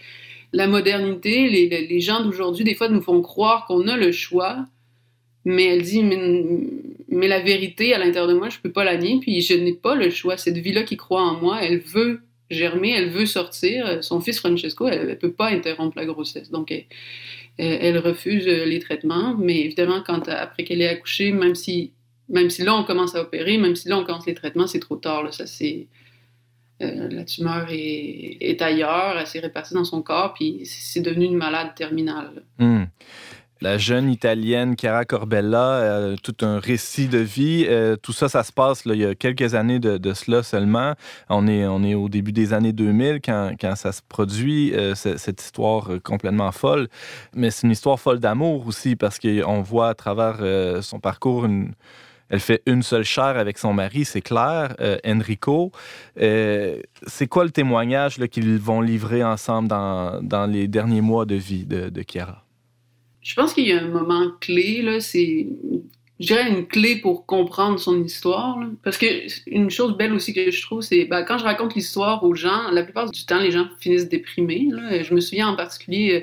La modernité, les- les gens d'aujourd'hui, des fois, nous font croire qu'on a le choix, mais elle dit, mais, la vérité, à l'intérieur de moi, je peux pas la nier, puis je n'ai pas le choix. Cette vie-là qui croit en moi, elle veut, germer, elle veut sortir. Son fils Francesco, elle ne peut pas interrompre la grossesse. Donc, elle, refuse euh, les traitements. Mais évidemment, quand, après qu'elle est accouchée, même si, même si là, on commence à opérer, même si là, on commence les traitements, c'est trop tard. Ça, c'est, euh, la tumeur est, est ailleurs, elle s'est répartie dans son corps, puis c'est devenu une malade terminale. Hmm. La jeune italienne Chiara Corbella, euh, tout un récit de vie. Euh, tout ça, ça se passe il y a quelques années de, cela seulement. On est, on est au début des années 2000 quand, quand ça se produit, euh, ce- cette histoire complètement folle. Mais c'est une histoire folle d'amour aussi parce qu'on voit à travers son parcours elle fait une seule chair avec son mari, c'est clair, Enrico. C'est quoi le témoignage qu'ils vont livrer ensemble dans, dans les derniers mois de vie de, de Chiara? Je pense qu'il y a un moment clé, là, c'est, je dirais, une clé pour comprendre son histoire. là. Parce que une chose belle aussi que je trouve, c'est ben, quand je raconte l'histoire aux gens, la plupart du temps, les gens finissent déprimés. là. Je me souviens en particulier, euh,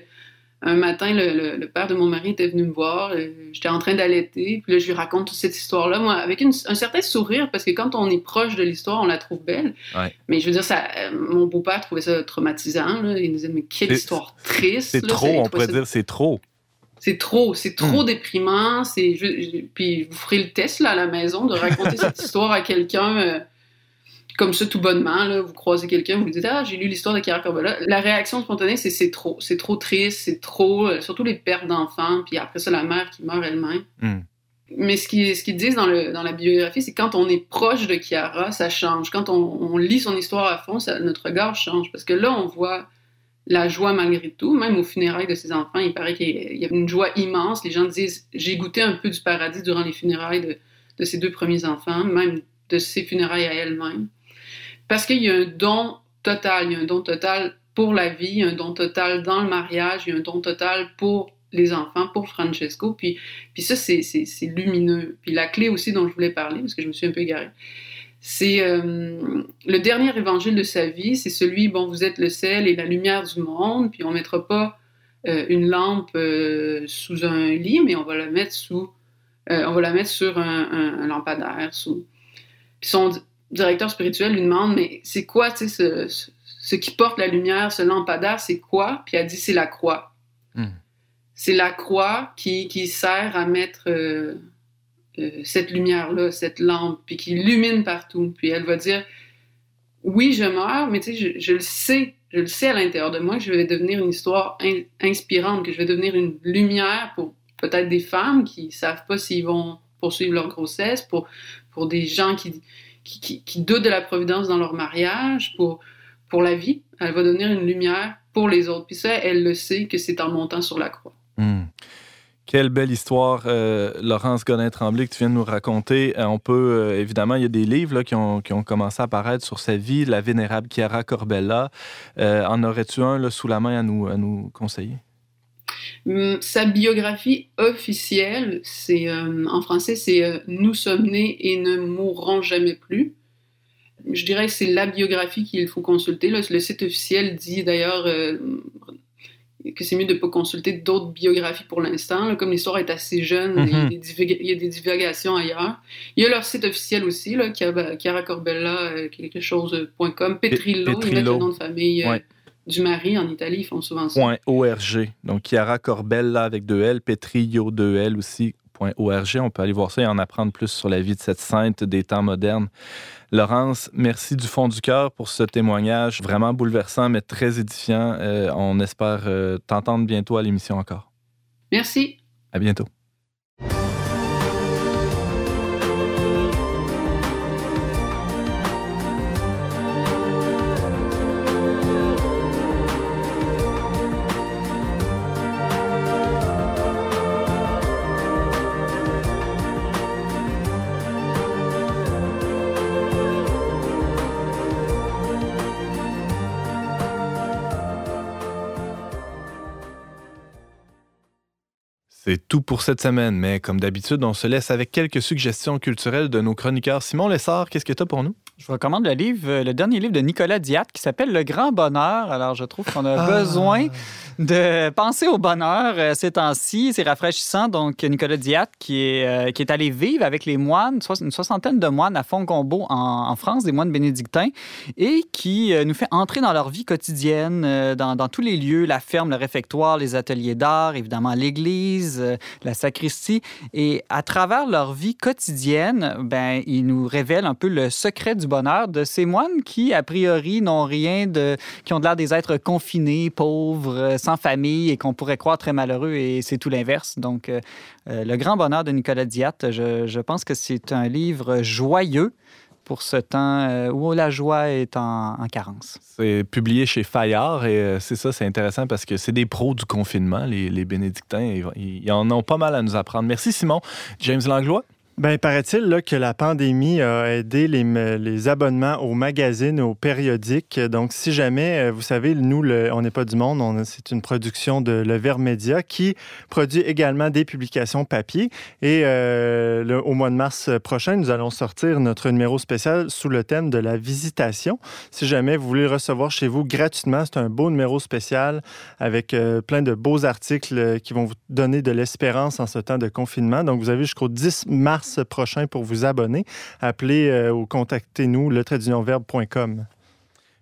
un matin, le, le- le père de mon mari était venu me voir. euh, J'étais en train d'allaiter. Puis là, je lui raconte toute cette histoire-là, moi, avec une- un certain sourire, parce que quand on est proche de l'histoire, on la trouve belle. Ouais. Mais je veux dire, ça, euh, mon beau-père trouvait ça traumatisant. là. Il me disait, mais quelle histoire triste. C'est trop, on pourrait dire c'est trop. C'est trop, c'est trop Hmm. déprimant. C'est, je- je- puis vous ferez le test là, à la maison de raconter [LAUGHS] cette histoire à quelqu'un euh, comme ça tout bonnement. Là, vous croisez quelqu'un, vous lui dites ah j'ai lu l'histoire de Chiara Corbella. La réaction spontanée c'est c'est trop, c'est trop triste, c'est trop, euh, surtout les pertes d'enfants. Puis après ça la mère qui meurt elle-même. Hmm. Mais ce qu'ils ce disent dans, le, dans la biographie, c'est quand on est proche de Chiara, ça change. Quand on, on lit son histoire à fond, ça- notre regard change. Parce que là, on voit la joie malgré tout. Même aux funérailles de ses enfants, il paraît qu'il y a- une joie immense. Les gens disent J'ai goûté un peu du paradis durant les funérailles de, ses deux premiers enfants, même de ses funérailles à elle-même. Parce qu'il y a un don total. Il y a un don total pour la vie, un don total dans le mariage, il y a un don total pour les enfants, pour Francesco. Puis, puis ça, c'est lumineux. Puis la clé aussi dont je voulais parler, parce que je me suis un peu égarée, c'est euh, le dernier évangile de sa vie, c'est celui, bon, vous êtes le sel et la lumière du monde, puis on mettra pas euh, une lampe euh, sous un lit, mais on va la mettre sous, on va la mettre sur un, un- un lampadaire. Sous... Puis son di- directeur spirituel lui demande, mais c'est quoi, tu sais, ce, ce- ce qui porte la lumière, ce lampadaire, c'est quoi? Puis elle dit, c'est la croix. Hmm. C'est la croix qui, qui sert à mettre euh, cette lumière-là, cette lampe, puis qui illumine partout. Puis elle va dire, oui, je meurs, mais tu sais, je, le sais, je le sais à l'intérieur de moi que je vais devenir une histoire in- inspirante, que je vais devenir une lumière pour peut-être des femmes qui savent pas s'ils vont poursuivre leur grossesse, pour, pour des gens qui, qui, qui- qui doutent de la providence dans leur mariage, pour, pour la vie. Elle va devenir une lumière pour les autres. Puis ça, elle le sait que c'est en montant sur la croix. Quelle belle histoire, euh, Laurence Godin-Tremblay, que tu viens de nous raconter. Euh, on peut, euh, évidemment, il y a des livres là, qui, ont, commencé à apparaître sur sa vie, la vénérable Chiara Corbella. En aurais-tu un là, sous la main à nous, à nous conseiller? Hum, Sa biographie officielle, c'est en français, c'est Nous sommes nés et ne mourrons jamais plus. Je dirais que c'est la biographie qu'il faut consulter. Le site officiel dit d'ailleurs que c'est mieux de ne pas consulter d'autres biographies pour l'instant. Comme l'histoire est assez jeune, il, y a Mhm. des divulga- il y a des divagations ailleurs. Il y a leur site officiel aussi, là, Chiara Corbella, euh, quelque chose.com, Petrillo, ils mettent Petrillo. le nom de famille euh, Ouais. du mari en Italie, ils font souvent ça. Point .org. Donc, Chiara Corbella avec deux L, Petrillo deux L aussi. Point .org. On peut aller voir ça et en apprendre plus sur la vie de cette sainte des temps modernes. Laurence, merci du fond du cœur pour ce témoignage vraiment bouleversant, mais très édifiant. Euh, on espère euh, t'entendre bientôt à l'émission encore. Merci. À bientôt. C'est tout pour cette semaine, mais comme d'habitude, on se laisse avec quelques suggestions culturelles de nos chroniqueurs. Simon Lessard, qu'est-ce que tu as pour nous? Je vous recommande le livre, euh, le dernier livre de Nicolas Diat qui s'appelle Le Grand Bonheur. Alors, je trouve qu'on a Ah. besoin de penser au bonheur euh, ces temps-ci. C'est rafraîchissant. Donc, Nicolas Diat qui est, euh, qui est allé vivre avec les moines, une soixantaine de moines à Fongombo en, en France, des moines bénédictins, et qui euh, nous fait entrer dans leur vie quotidienne, dans, dans tous les lieux, la ferme, le réfectoire, les ateliers d'art, évidemment l'église, la sacristie. Et à travers leur vie quotidienne, ben, ils nous révèlent un peu le secret du bonheur de ces moines qui, a priori, n'ont rien de. qui ont de l'air des êtres confinés, pauvres, euh, sans famille et qu'on pourrait croire très malheureux et c'est tout l'inverse. Donc, euh, euh, Le grand bonheur de Nicolas Diat, je, pense que c'est un livre joyeux pour ce temps où la joie est en, en carence. C'est publié chez Fayard et c'est ça, c'est intéressant parce que c'est des pros du confinement, les, les bénédictins. Ils en ont pas mal à nous apprendre. Merci Simon. James Langlois? Ben, paraît-il que la pandémie a aidé les, abonnements aux magazines, aux périodiques. Donc, si jamais, euh, vous savez, nous, On n'est pas du monde, on- c'est une production de Le Verbe Média qui produit également des publications papier. Et euh, au mois de mars prochain, nous allons sortir notre numéro spécial sous le thème de la visitation. Si jamais vous voulez le recevoir chez vous gratuitement, c'est un beau numéro spécial avec euh, plein de beaux articles qui vont vous donner de l'espérance en ce temps de confinement. Donc, vous avez jusqu'au 10 mars prochain pour vous abonner. Appelez euh, ou contactez-nous le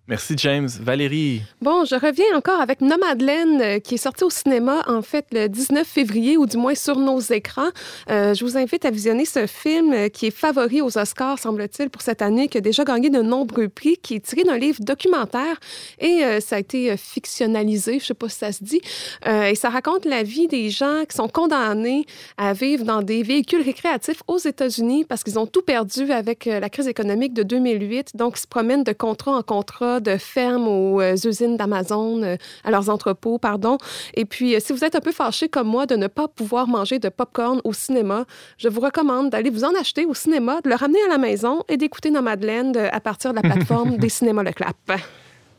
Merci James. Valérie? Bon, je reviens encore avec Nomadland, euh, qui est sorti au cinéma, en fait, le 19 février, ou du moins sur nos écrans. Euh, je vous invite à visionner ce film euh, qui est favori aux Oscars, semble-t-il, pour cette année, qui a déjà gagné de nombreux prix, qui est tiré d'un livre documentaire et ça a été fictionnalisé, je sais pas si ça se dit. Et ça raconte la vie des gens qui sont condamnés à vivre dans des véhicules récréatifs aux États-Unis parce qu'ils ont tout perdu avec la crise économique de 2008. Donc, ils se promènent de contrat en contrat, de ferme aux euh, usines d'Amazon, euh, à leurs entrepôts, pardon. Et puis, euh, si vous êtes un peu fâché comme moi de ne pas pouvoir manger de popcorn au cinéma, je vous recommande d'aller vous en acheter au cinéma, de le ramener à la maison et d'écouter euh, à partir de la plateforme [LAUGHS] des cinémas Le Clap.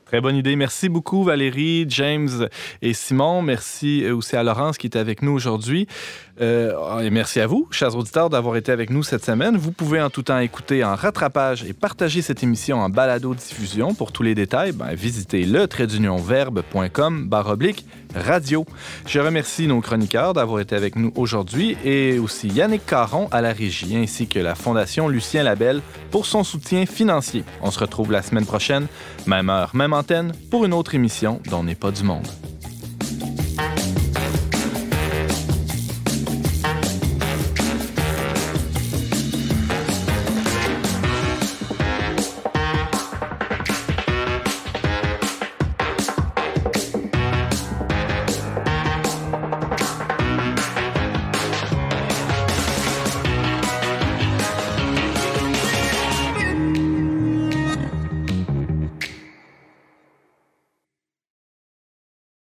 Très bonne idée. Merci beaucoup, Valérie, James et Simon. Merci euh, aussi à Laurence qui est avec nous aujourd'hui. Euh, et merci à vous, chers auditeurs, d'avoir été avec nous cette semaine. Vous pouvez en tout temps écouter en rattrapage et partager cette émission en balado-diffusion. Pour tous les détails, ben, visitez le baroblique radio. Je remercie nos chroniqueurs d'avoir été avec nous aujourd'hui et aussi Yannick Caron à la régie ainsi que la Fondation Lucien Labelle pour son soutien financier. On se retrouve la semaine prochaine, même heure, même antenne, pour une autre émission dont n'est pas du monde.